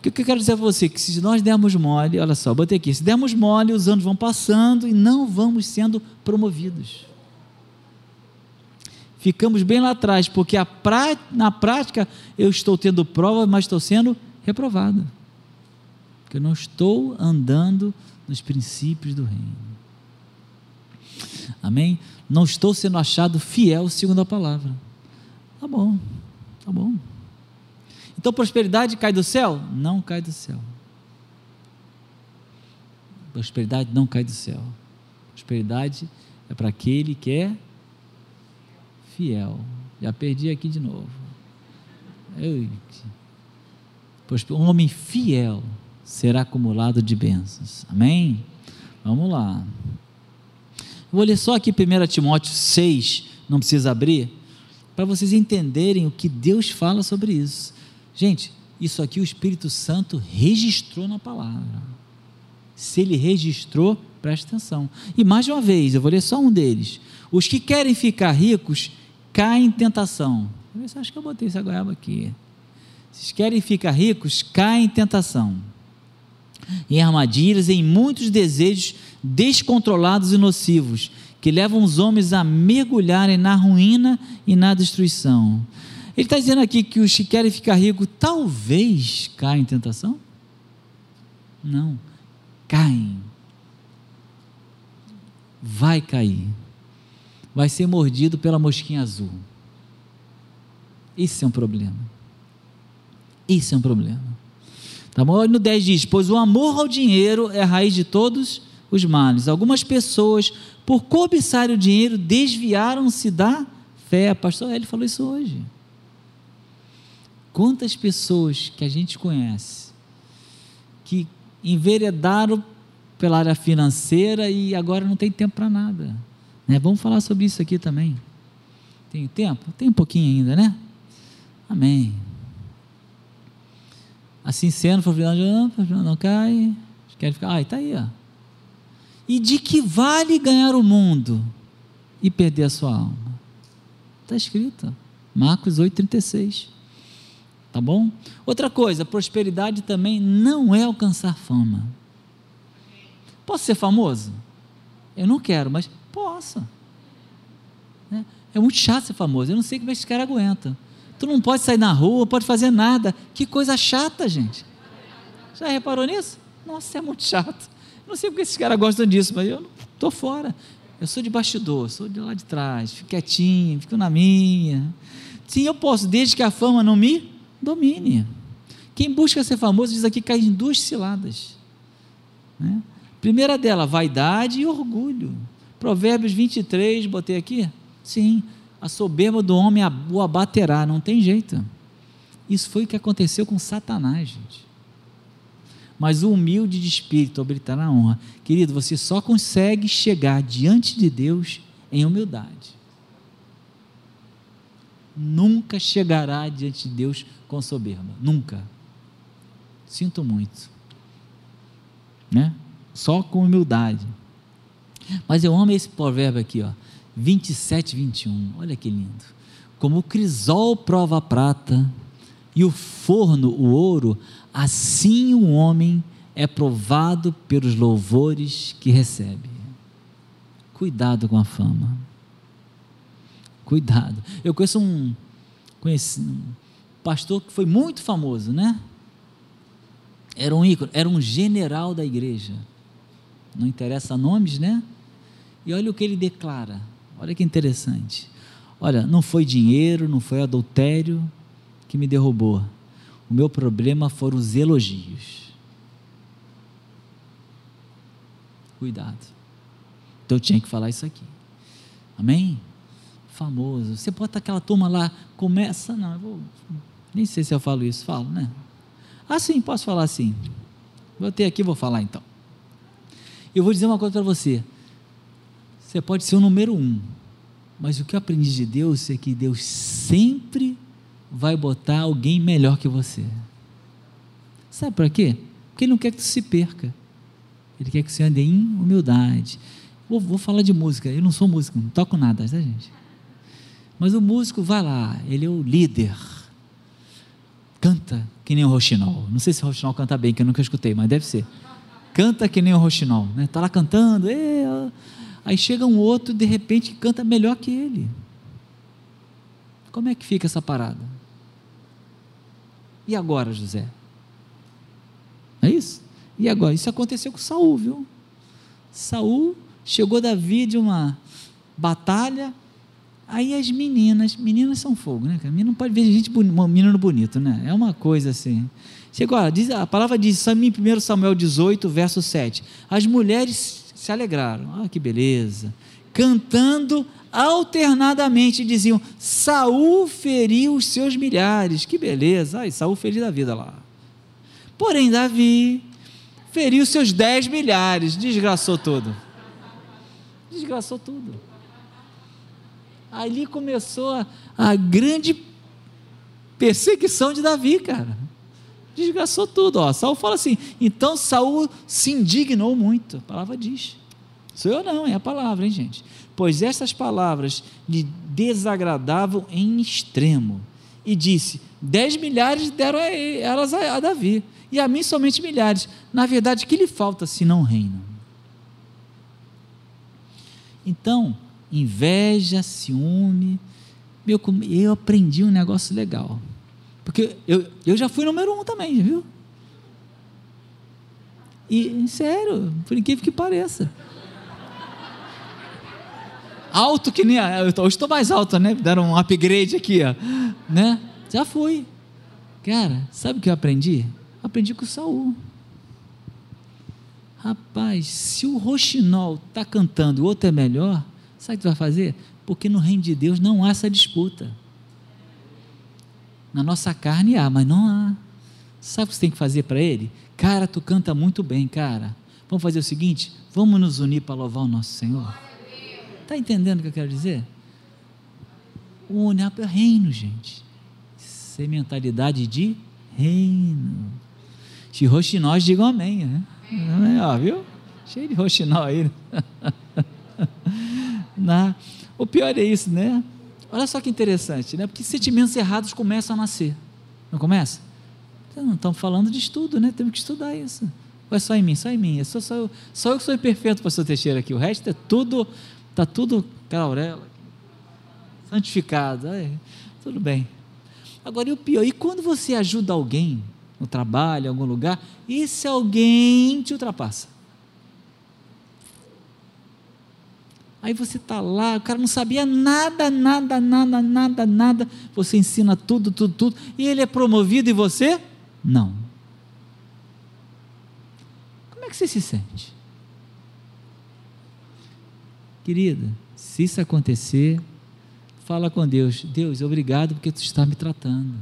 O que eu quero dizer a você? Que se nós dermos mole, olha só, botei aqui, se dermos mole, os anos vão passando e não vamos sendo promovidos. Ficamos bem lá atrás, porque pra, na prática eu estou tendo prova, mas estou sendo reprovado. Porque eu não estou andando nos princípios do reino. Amém? Não estou sendo achado fiel segundo a palavra. Tá bom, tá bom. Então prosperidade cai do céu? Não cai do céu. Prosperidade não cai do céu. Prosperidade é para aquele que é fiel. Já perdi aqui de novo. Um homem fiel será acumulado de bênçãos. Amém? Vamos lá. Vou ler só aqui 1 Timóteo 6, não precisa abrir, para vocês entenderem o que Deus fala sobre isso. Gente, isso aqui o Espírito Santo registrou na palavra. Se ele registrou, preste atenção. E mais uma vez, eu vou ler só um deles. Os que querem ficar ricos caem em tentação. Eu acho que eu botei essa goiaba aqui. Se querem ficar ricos, caem em tentação. Em armadilhas, em muitos desejos descontrolados e nocivos, que levam os homens a mergulharem na ruína e na destruição. Ele está dizendo aqui que os que querem ficar ricos talvez caem em tentação? Não, caem. Vai cair. Vai ser mordido pela mosquinha azul. Isso é um problema. Isso é um problema. Tá bom? No 10 diz: Pois o amor ao dinheiro é a raiz de todos os males. Algumas pessoas, por cobiçar o dinheiro, desviaram-se da fé. Pastor Ele falou isso hoje. Quantas pessoas que a gente conhece que enveredaram pela área financeira e agora não tem tempo para nada. Né? Vamos falar sobre isso aqui também. Tem tempo? Tem um pouquinho ainda, né? Amém. Assim sendo, foi não, não cai. Quer ficar, ai, está aí, ó. E de que vale ganhar o mundo e perder a sua alma? Está escrito. Marcos 8,36. Tá bom? Outra coisa, prosperidade também não é alcançar fama. Posso ser famoso? Eu não quero, mas posso. Né? É muito chato ser famoso. Eu não sei como é esse cara aguenta. Tu não pode sair na rua, pode fazer nada. Que coisa chata, gente. Já reparou nisso? Nossa, é muito chato. Não sei porque esses caras gostam disso, mas eu estou fora. Eu sou de bastidor, sou de lá de trás, fico quietinho, fico na minha. Sim, eu posso, desde que a fama não me domine. Quem busca ser famoso, diz aqui, cai em duas ciladas. Né? Primeira dela, vaidade e orgulho. Provérbios 23, botei aqui? Sim, a soberba do homem o abaterá, não tem jeito. Isso foi o que aconteceu com Satanás, gente mas o humilde de espírito obterá a honra. Querido, você só consegue chegar diante de Deus em humildade. Nunca chegará diante de Deus com soberba. Nunca. Sinto muito. Né? Só com humildade. Mas eu amo esse provérbio aqui, ó. 27, 21. Olha que lindo. Como o crisol prova a prata e o forno o ouro, Assim o homem é provado pelos louvores que recebe. Cuidado com a fama. Cuidado. Eu conheço um, conheci um pastor que foi muito famoso, né? Era um ícone, era um general da igreja. Não interessa nomes, né? E olha o que ele declara. Olha que interessante. Olha, não foi dinheiro, não foi adultério que me derrubou o meu problema foram os elogios. Cuidado. Então eu tinha que falar isso aqui. Amém? Famoso. Você bota aquela turma lá, começa. Não, eu vou. Nem sei se eu falo isso. Falo, né? Ah, sim, posso falar assim. Vou ter aqui, vou falar então. Eu vou dizer uma coisa para você. Você pode ser o número um, mas o que eu aprendi de Deus é que Deus sempre vai botar alguém melhor que você. Sabe para quê? Porque ele não quer que você se perca. Ele quer que você ande em humildade. Vou, vou falar de música. Eu não sou músico, não toco nada, tá, gente? Mas o músico vai lá, ele é o líder. Canta que nem o Rochinol. Não sei se o Rochinol canta bem, que eu nunca escutei, mas deve ser. Canta que nem o Rochinol, né? Tá lá cantando, aí chega um outro de repente que canta melhor que ele. Como é que fica essa parada? E agora, José? É isso? E agora? Isso aconteceu com Saul, viu? Saul chegou Davi de uma batalha, aí as meninas, meninas são fogo, né? Menina não pode ver gente um menino bonito, né? É uma coisa assim. Chegou, diz, a palavra diz, em 1 Samuel 18, verso 7. As mulheres se alegraram. Ah, que beleza. Cantando alternadamente diziam: Saul feriu os seus milhares. Que beleza! Ai, Saul feliz da vida lá. Porém, Davi feriu seus dez milhares, desgraçou tudo. Desgraçou tudo. Ali começou a, a grande perseguição de Davi, cara. Desgraçou tudo. Ó. Saul fala assim: então Saul se indignou muito. A palavra diz. Sou eu não, é a palavra, hein, gente? Pois essas palavras lhe desagradavam em extremo. E disse: Dez milhares deram a elas a, a Davi, e a mim somente milhares. Na verdade, que lhe falta se não reino? Então, inveja, ciúme. Meu, eu aprendi um negócio legal. Porque eu, eu já fui número um também, viu? E, sério, por incrível que pareça alto que nem. Eu estou mais alto, né? Deram um upgrade aqui, ó. Né? Já fui. Cara, sabe o que eu aprendi? Aprendi com o Saul. Rapaz, se o roxinol está cantando o outro é melhor, sabe o que tu vai fazer? Porque no reino de Deus não há essa disputa. Na nossa carne há, mas não há. Sabe o que você tem que fazer para ele? Cara, tu canta muito bem, cara. Vamos fazer o seguinte: vamos nos unir para louvar o nosso Senhor. Está entendendo o que eu quero dizer? Olhar para o reino, gente. Ser mentalidade de reino. Se roxinóis, digam amém. Né? É, ó, viu? Cheio de roxinol aí. Né? O pior é isso, né? Olha só que interessante, né? Porque sentimentos errados começam a nascer. Não começa? Então, não estamos falando de estudo, né? Temos que estudar isso. Ou é só em mim? Só em mim. É só, só, eu, só eu que sou imperfeito, pastor Teixeira aqui. O resto é tudo, está tudo, cara Aurela, santificado. É, tudo bem. Agora, e o pior, e quando você ajuda alguém no trabalho, em algum lugar, e se alguém te ultrapassa? Aí você está lá, o cara não sabia nada, nada, nada, nada, nada. Você ensina tudo, tudo, tudo. E ele é promovido e você? Não. Como é que você se sente? Querida, se isso acontecer, fala com Deus: Deus, obrigado porque tu está me tratando.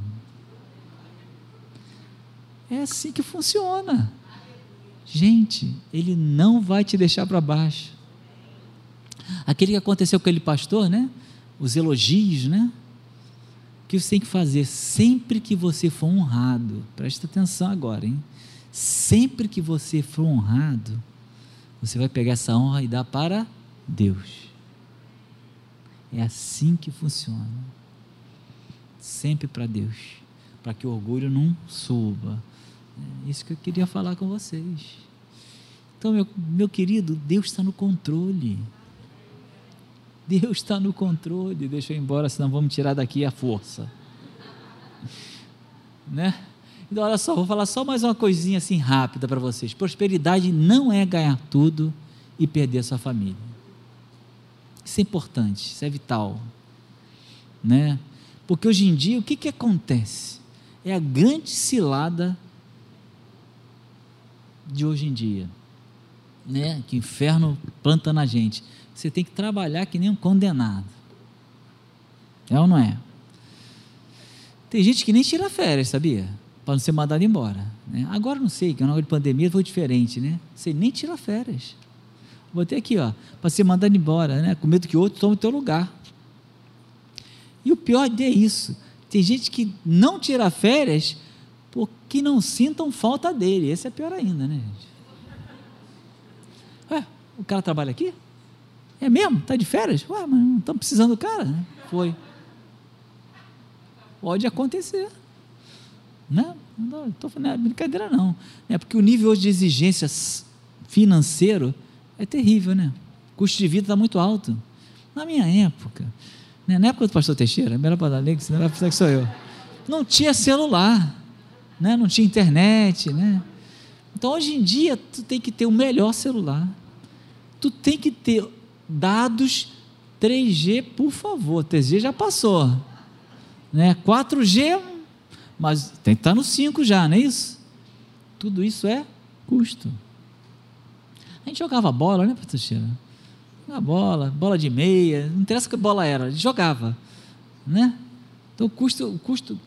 É assim que funciona. Gente, ele não vai te deixar para baixo. Aquele que aconteceu com aquele pastor, né? Os elogios, né? O que você tem que fazer sempre que você for honrado, presta atenção agora, hein? Sempre que você for honrado, você vai pegar essa honra e dar para Deus. É assim que funciona. Sempre para Deus, para que o orgulho não suba. É isso que eu queria falar com vocês. Então, meu, meu querido, Deus está no controle. Deus está no controle, deixa eu ir embora, senão vamos tirar daqui a força. né? Então, olha só, vou falar só mais uma coisinha assim rápida para vocês. Prosperidade não é ganhar tudo e perder a sua família. Isso é importante, isso é vital. Né? Porque hoje em dia, o que, que acontece? É a grande cilada de hoje em dia. Né? Que o inferno planta na gente você tem que trabalhar que nem um condenado. É ou não é? Tem gente que nem tira férias, sabia? Para não ser mandado embora. Né? Agora não sei, que na hora de pandemia foi diferente, né? Você nem tira férias. Botei aqui, ó, para ser mandado embora, né? Com medo que outro tome o teu lugar. E o pior é isso. Tem gente que não tira férias porque não sintam falta dele. Esse é pior ainda, né, gente? Ué, o cara trabalha aqui? É mesmo? Está de férias? Ué, mas não estamos precisando do cara. Né? Foi. Pode acontecer. Né? Não estou falando, não é brincadeira não. É porque o nível hoje de exigências financeiro é terrível, né? O custo de vida está muito alto. Na minha época, né? na época do pastor Teixeira, melhor para dar senão vai pensar que sou eu. Não tinha celular, né? não tinha internet, né? Então hoje em dia tu tem que ter o melhor celular. Tu tem que ter dados 3G, por favor. 3G já passou. Né? 4G, mas tem que estar no 5 já, não é isso? Tudo isso é custo. A gente jogava bola, né, Patrícia? Jogava bola, bola de meia, não interessa que bola era, a jogava, né? Então o custo, o custo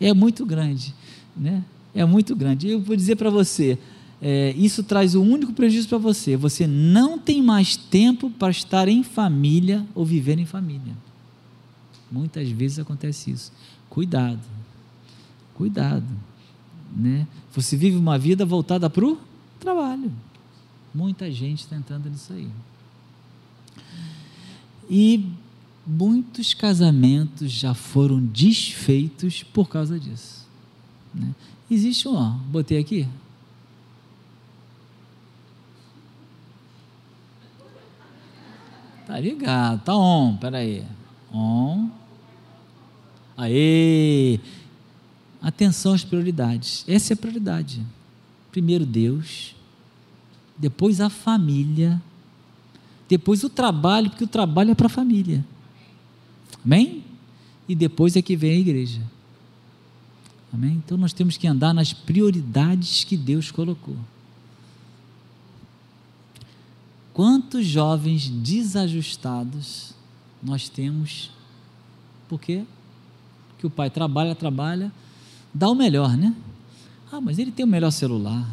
é muito grande, né? É muito grande. Eu vou dizer para você, é, isso traz o um único prejuízo para você: você não tem mais tempo para estar em família ou viver em família. Muitas vezes acontece isso. Cuidado, cuidado. Né? Você vive uma vida voltada para o trabalho. Muita gente tentando nisso aí. E muitos casamentos já foram desfeitos por causa disso. Né? Existe um, ó, botei aqui, Tá ligado, tá on, peraí. On. Aê! Atenção às prioridades. Essa é a prioridade. Primeiro Deus, depois a família, depois o trabalho, porque o trabalho é para a família. Amém? E depois é que vem a igreja. Amém? Então nós temos que andar nas prioridades que Deus colocou. Quantos jovens desajustados nós temos? Por quê? Porque o pai trabalha, trabalha, dá o melhor, né? Ah, mas ele tem o melhor celular,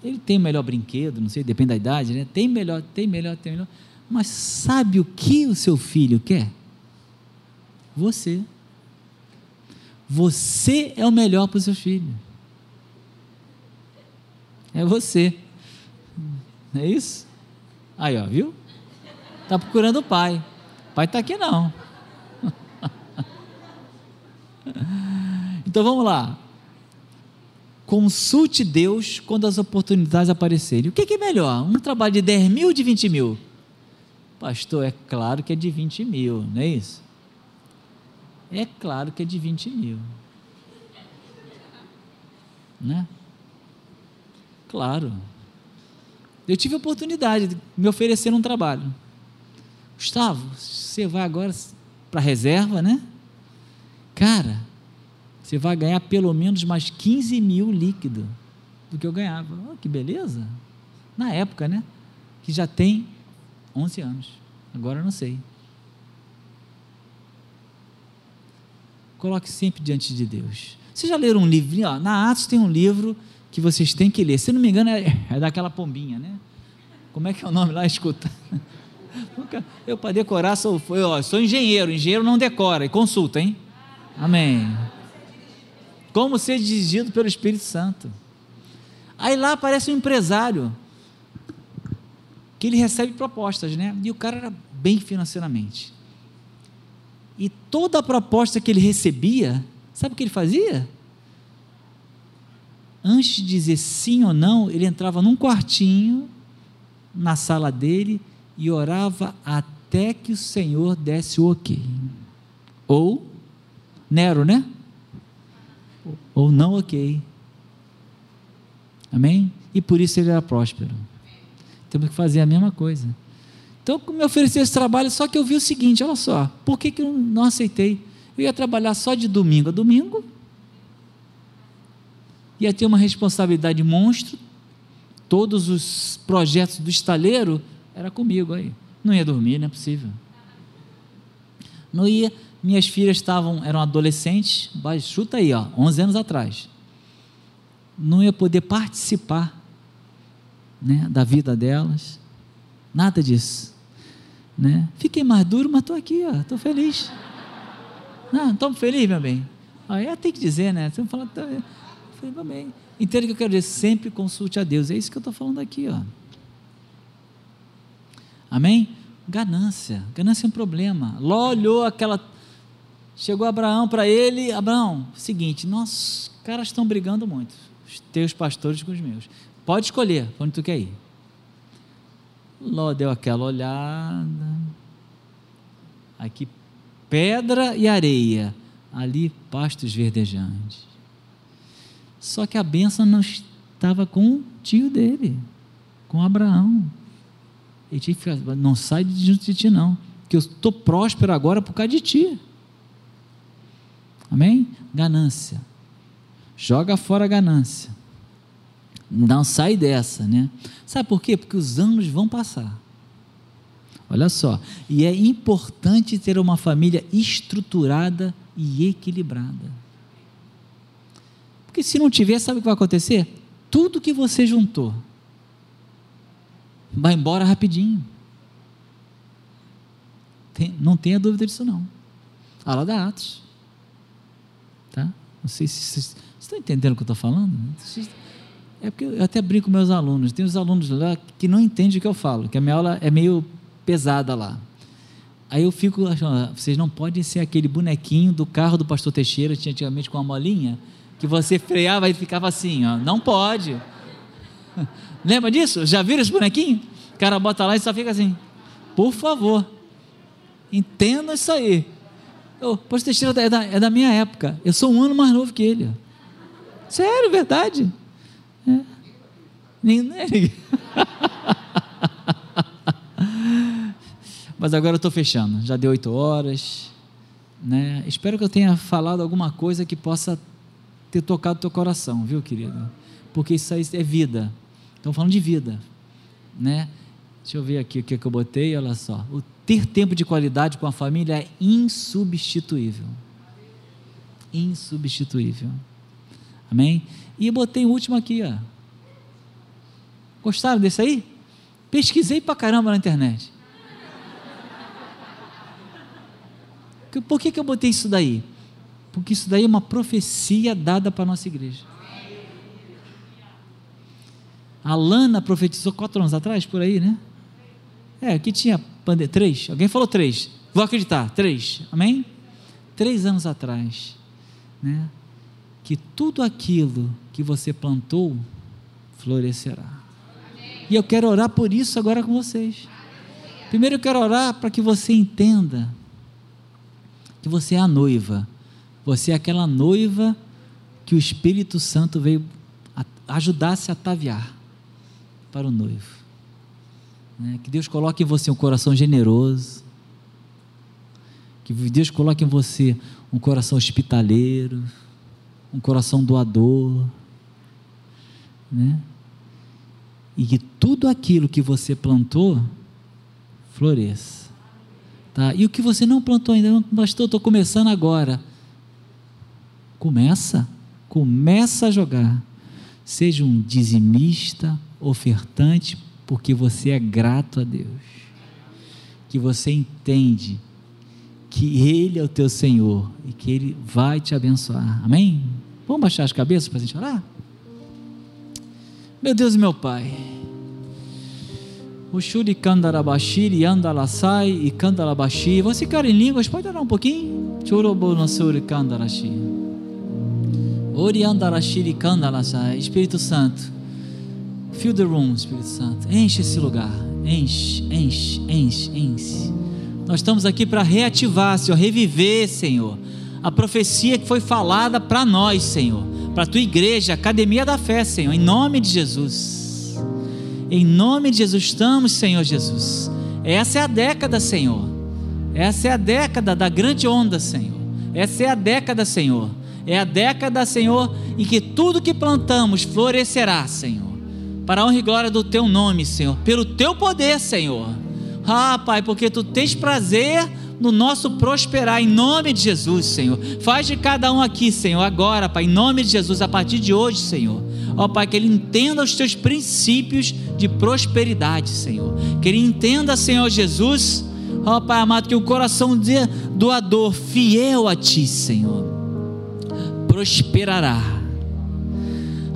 ele tem o melhor brinquedo, não sei, depende da idade, né? Tem melhor, tem melhor, tem melhor. Mas sabe o que o seu filho quer? Você. Você é o melhor para o seu filho. É você. Não é isso? Aí, ó, viu? Está procurando o pai. O pai está aqui não. Então vamos lá. Consulte Deus quando as oportunidades aparecerem. O que, é melhor? Um trabalho de 10 mil ou de 20 mil? Pastor, é claro que é de 20 mil, não é isso? É claro que é de 20 mil. Né? Claro. Eu tive a oportunidade de me oferecer um trabalho. Gustavo, você vai agora para a reserva, né? Cara, você vai ganhar pelo menos mais 15 mil líquido do que eu ganhava. Oh, que beleza! Na época, né? Que já tem 11 anos. Agora eu não sei. Coloque sempre diante de Deus. Vocês já leram um livro? na Atos tem um livro que vocês têm que ler. Se não me engano, é, é daquela pombinha, né? Como é que é o nome lá? Escuta. Eu, para decorar, sou, eu, sou engenheiro. Engenheiro não decora e consulta, hein? Amém. Como ser dirigido pelo Espírito Santo. Aí lá aparece um empresário que ele recebe propostas, né? E o cara era bem financeiramente. E toda a proposta que ele recebia, sabe o que ele fazia? Antes de dizer sim ou não, ele entrava num quartinho na sala dele e orava até que o Senhor desse o ok. Ou Nero, né? ou não ok. Amém? E por isso ele era próspero. Temos que fazer a mesma coisa. Então, me ofereceu esse trabalho, só que eu vi o seguinte: olha só, por que, que eu não aceitei? Eu ia trabalhar só de domingo a domingo, ia ter uma responsabilidade monstro, todos os projetos do estaleiro era comigo aí. Não ia dormir, não é possível. Não ia minhas filhas estavam, eram adolescentes, chuta aí, ó, 11 anos atrás. Não ia poder participar né, da vida delas, nada disso. Né? Fiquei mais duro, mas estou aqui, estou feliz. Não, estou feliz, meu bem. Aí tem que dizer, né? Você fala, bem. Entenda o que eu quero dizer, sempre consulte a Deus. É isso que eu estou falando aqui, ó. Amém? Ganância. Ganância é um problema. Ló olhou aquela Chegou Abraão para ele, Abraão, seguinte, nossos caras estão brigando muito, os teus pastores com os meus. Pode escolher onde tu quer ir. Ló deu aquela olhada. Aqui pedra e areia, ali pastos verdejantes. Só que a bênção não estava com o tio dele, com Abraão. Ele tinha que ficar, não sai de junto de ti não, que eu estou próspero agora por causa de ti. Amém? Ganância. Joga fora a ganância. Não sai dessa, né? Sabe por quê? Porque os anos vão passar. Olha só. E é importante ter uma família estruturada e equilibrada. Porque se não tiver, sabe o que vai acontecer? Tudo que você juntou vai embora rapidinho. Tem, não tenha dúvida disso não. Fala da Atos. Tá? Não sei se vocês estão entendendo o que eu estou falando. É porque eu até brinco com meus alunos. Tem os alunos lá que não entendem o que eu falo, que a minha aula é meio pesada lá. Aí eu fico achando, ah, vocês não podem ser aquele bonequinho do carro do pastor Teixeira, tinha antigamente com uma molinha, que você freava e ficava assim, ó. Não pode. Lembra disso? Já viram esse bonequinho? O cara bota lá e só fica assim. Por favor, entenda isso aí. O pastor é da, é da minha época. Eu sou um ano mais novo que ele. Sério, verdade. É. Nem, é Mas agora eu estou fechando. Já deu oito horas. Né? Espero que eu tenha falado alguma coisa que possa ter tocado teu coração, viu, querido? Porque isso aí é vida. Estamos falando de vida. Né? Deixa eu ver aqui o que, que eu botei, olha só. O ter tempo de qualidade com a família é insubstituível. Insubstituível. Amém? E botei o último aqui, ó. Gostaram desse aí? Pesquisei pra caramba na internet. Por que, que eu botei isso daí? Porque isso daí é uma profecia dada para a nossa igreja. A Lana profetizou quatro anos atrás, por aí, né? É, que tinha pandemia. Três. Alguém falou três. Vou acreditar. Três. Amém? Três anos atrás. Né? Que tudo aquilo que você plantou florescerá. E eu quero orar por isso agora com vocês. Primeiro eu quero orar para que você entenda que você é a noiva. Você é aquela noiva que o Espírito Santo veio ajudar a ataviar para o noivo. Né? Que Deus coloque em você um coração generoso. Que Deus coloque em você um coração hospitaleiro, um coração doador. Né? E que tudo aquilo que você plantou floresça. Tá? E o que você não plantou ainda, pastor, estou começando agora. Começa, começa a jogar. Seja um dizimista, ofertante, porque você é grato a Deus. Que você entende que Ele é o teu Senhor e que Ele vai te abençoar. Amém? Vamos baixar as cabeças para a gente orar? Meu Deus e meu Pai. O Shuri Kandarabashiri Andalassai e Kandalabashi. Você quer em línguas? Pode orar um pouquinho? Churobo no Suri Kandarashi. Espírito Santo. Fill the room, Espírito Santo. Enche esse lugar. Enche, enche, enche, enche. Nós estamos aqui para reativar, Senhor, reviver, Senhor, a profecia que foi falada para nós, Senhor, para a tua igreja, Academia da Fé, Senhor, em nome de Jesus. Em nome de Jesus, estamos, Senhor Jesus. Essa é a década, Senhor. Essa é a década da grande onda, Senhor. Essa é a década, Senhor. É a década, Senhor, em que tudo que plantamos florescerá, Senhor. Para a honra e glória do teu nome, Senhor. Pelo teu poder, Senhor. Ah, Pai, porque tu tens prazer no nosso prosperar, em nome de Jesus, Senhor. Faz de cada um aqui, Senhor, agora, Pai, em nome de Jesus, a partir de hoje, Senhor ó Pai, que ele entenda os teus princípios de prosperidade, Senhor. Que ele entenda, Senhor Jesus, ó Pai amado, que o coração doador, fiel a Ti, Senhor, prosperará.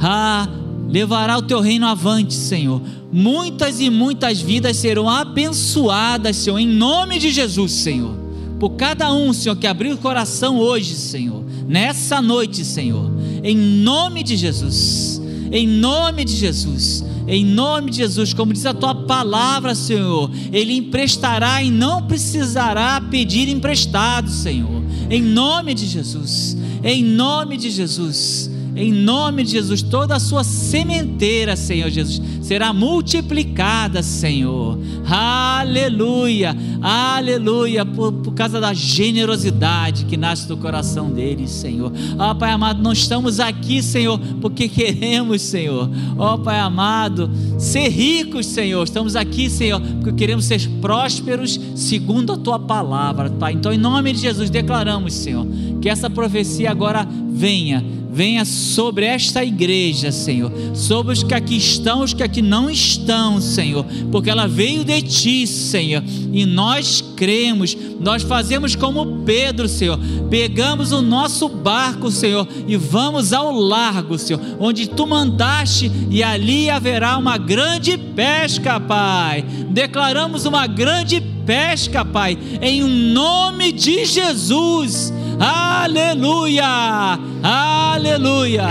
Ah, levará o Teu reino avante, Senhor. Muitas e muitas vidas serão abençoadas, Senhor, em nome de Jesus, Senhor. Por cada um, Senhor, que abriu o coração hoje, Senhor, nessa noite, Senhor, em nome de Jesus em nome de Jesus. Em nome de Jesus, como diz a tua palavra, Senhor, Ele emprestará e não precisará pedir emprestado, Senhor. Em nome de Jesus, em nome de Jesus, em nome de Jesus, toda a sua sementeira, Senhor Jesus, será multiplicada, Senhor. Aleluia, aleluia, por, por causa da generosidade que nasce do coração deles, Senhor. Ó oh, Pai amado, não estamos aqui, Senhor, porque queremos, Senhor. Ó oh, Pai amado, ser ricos, Senhor. Estamos aqui, Senhor, porque queremos ser prósperos segundo a tua palavra, Pai. Então, em nome de Jesus, declaramos, Senhor, que essa profecia agora venha venha sobre esta igreja, Senhor, sobre os que aqui estão, os que aqui não estão, Senhor, porque ela veio de ti, Senhor, e nós cremos, nós fazemos como Pedro, Senhor, pegamos o nosso barco, Senhor, e vamos ao largo, Senhor, onde tu mandaste, e ali haverá uma grande pesca, Pai. Declaramos uma grande pesca, Pai, em nome de Jesus Aleluia! Aleluia!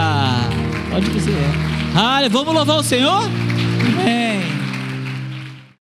Pode dizer. Vamos louvar o Senhor? Amém.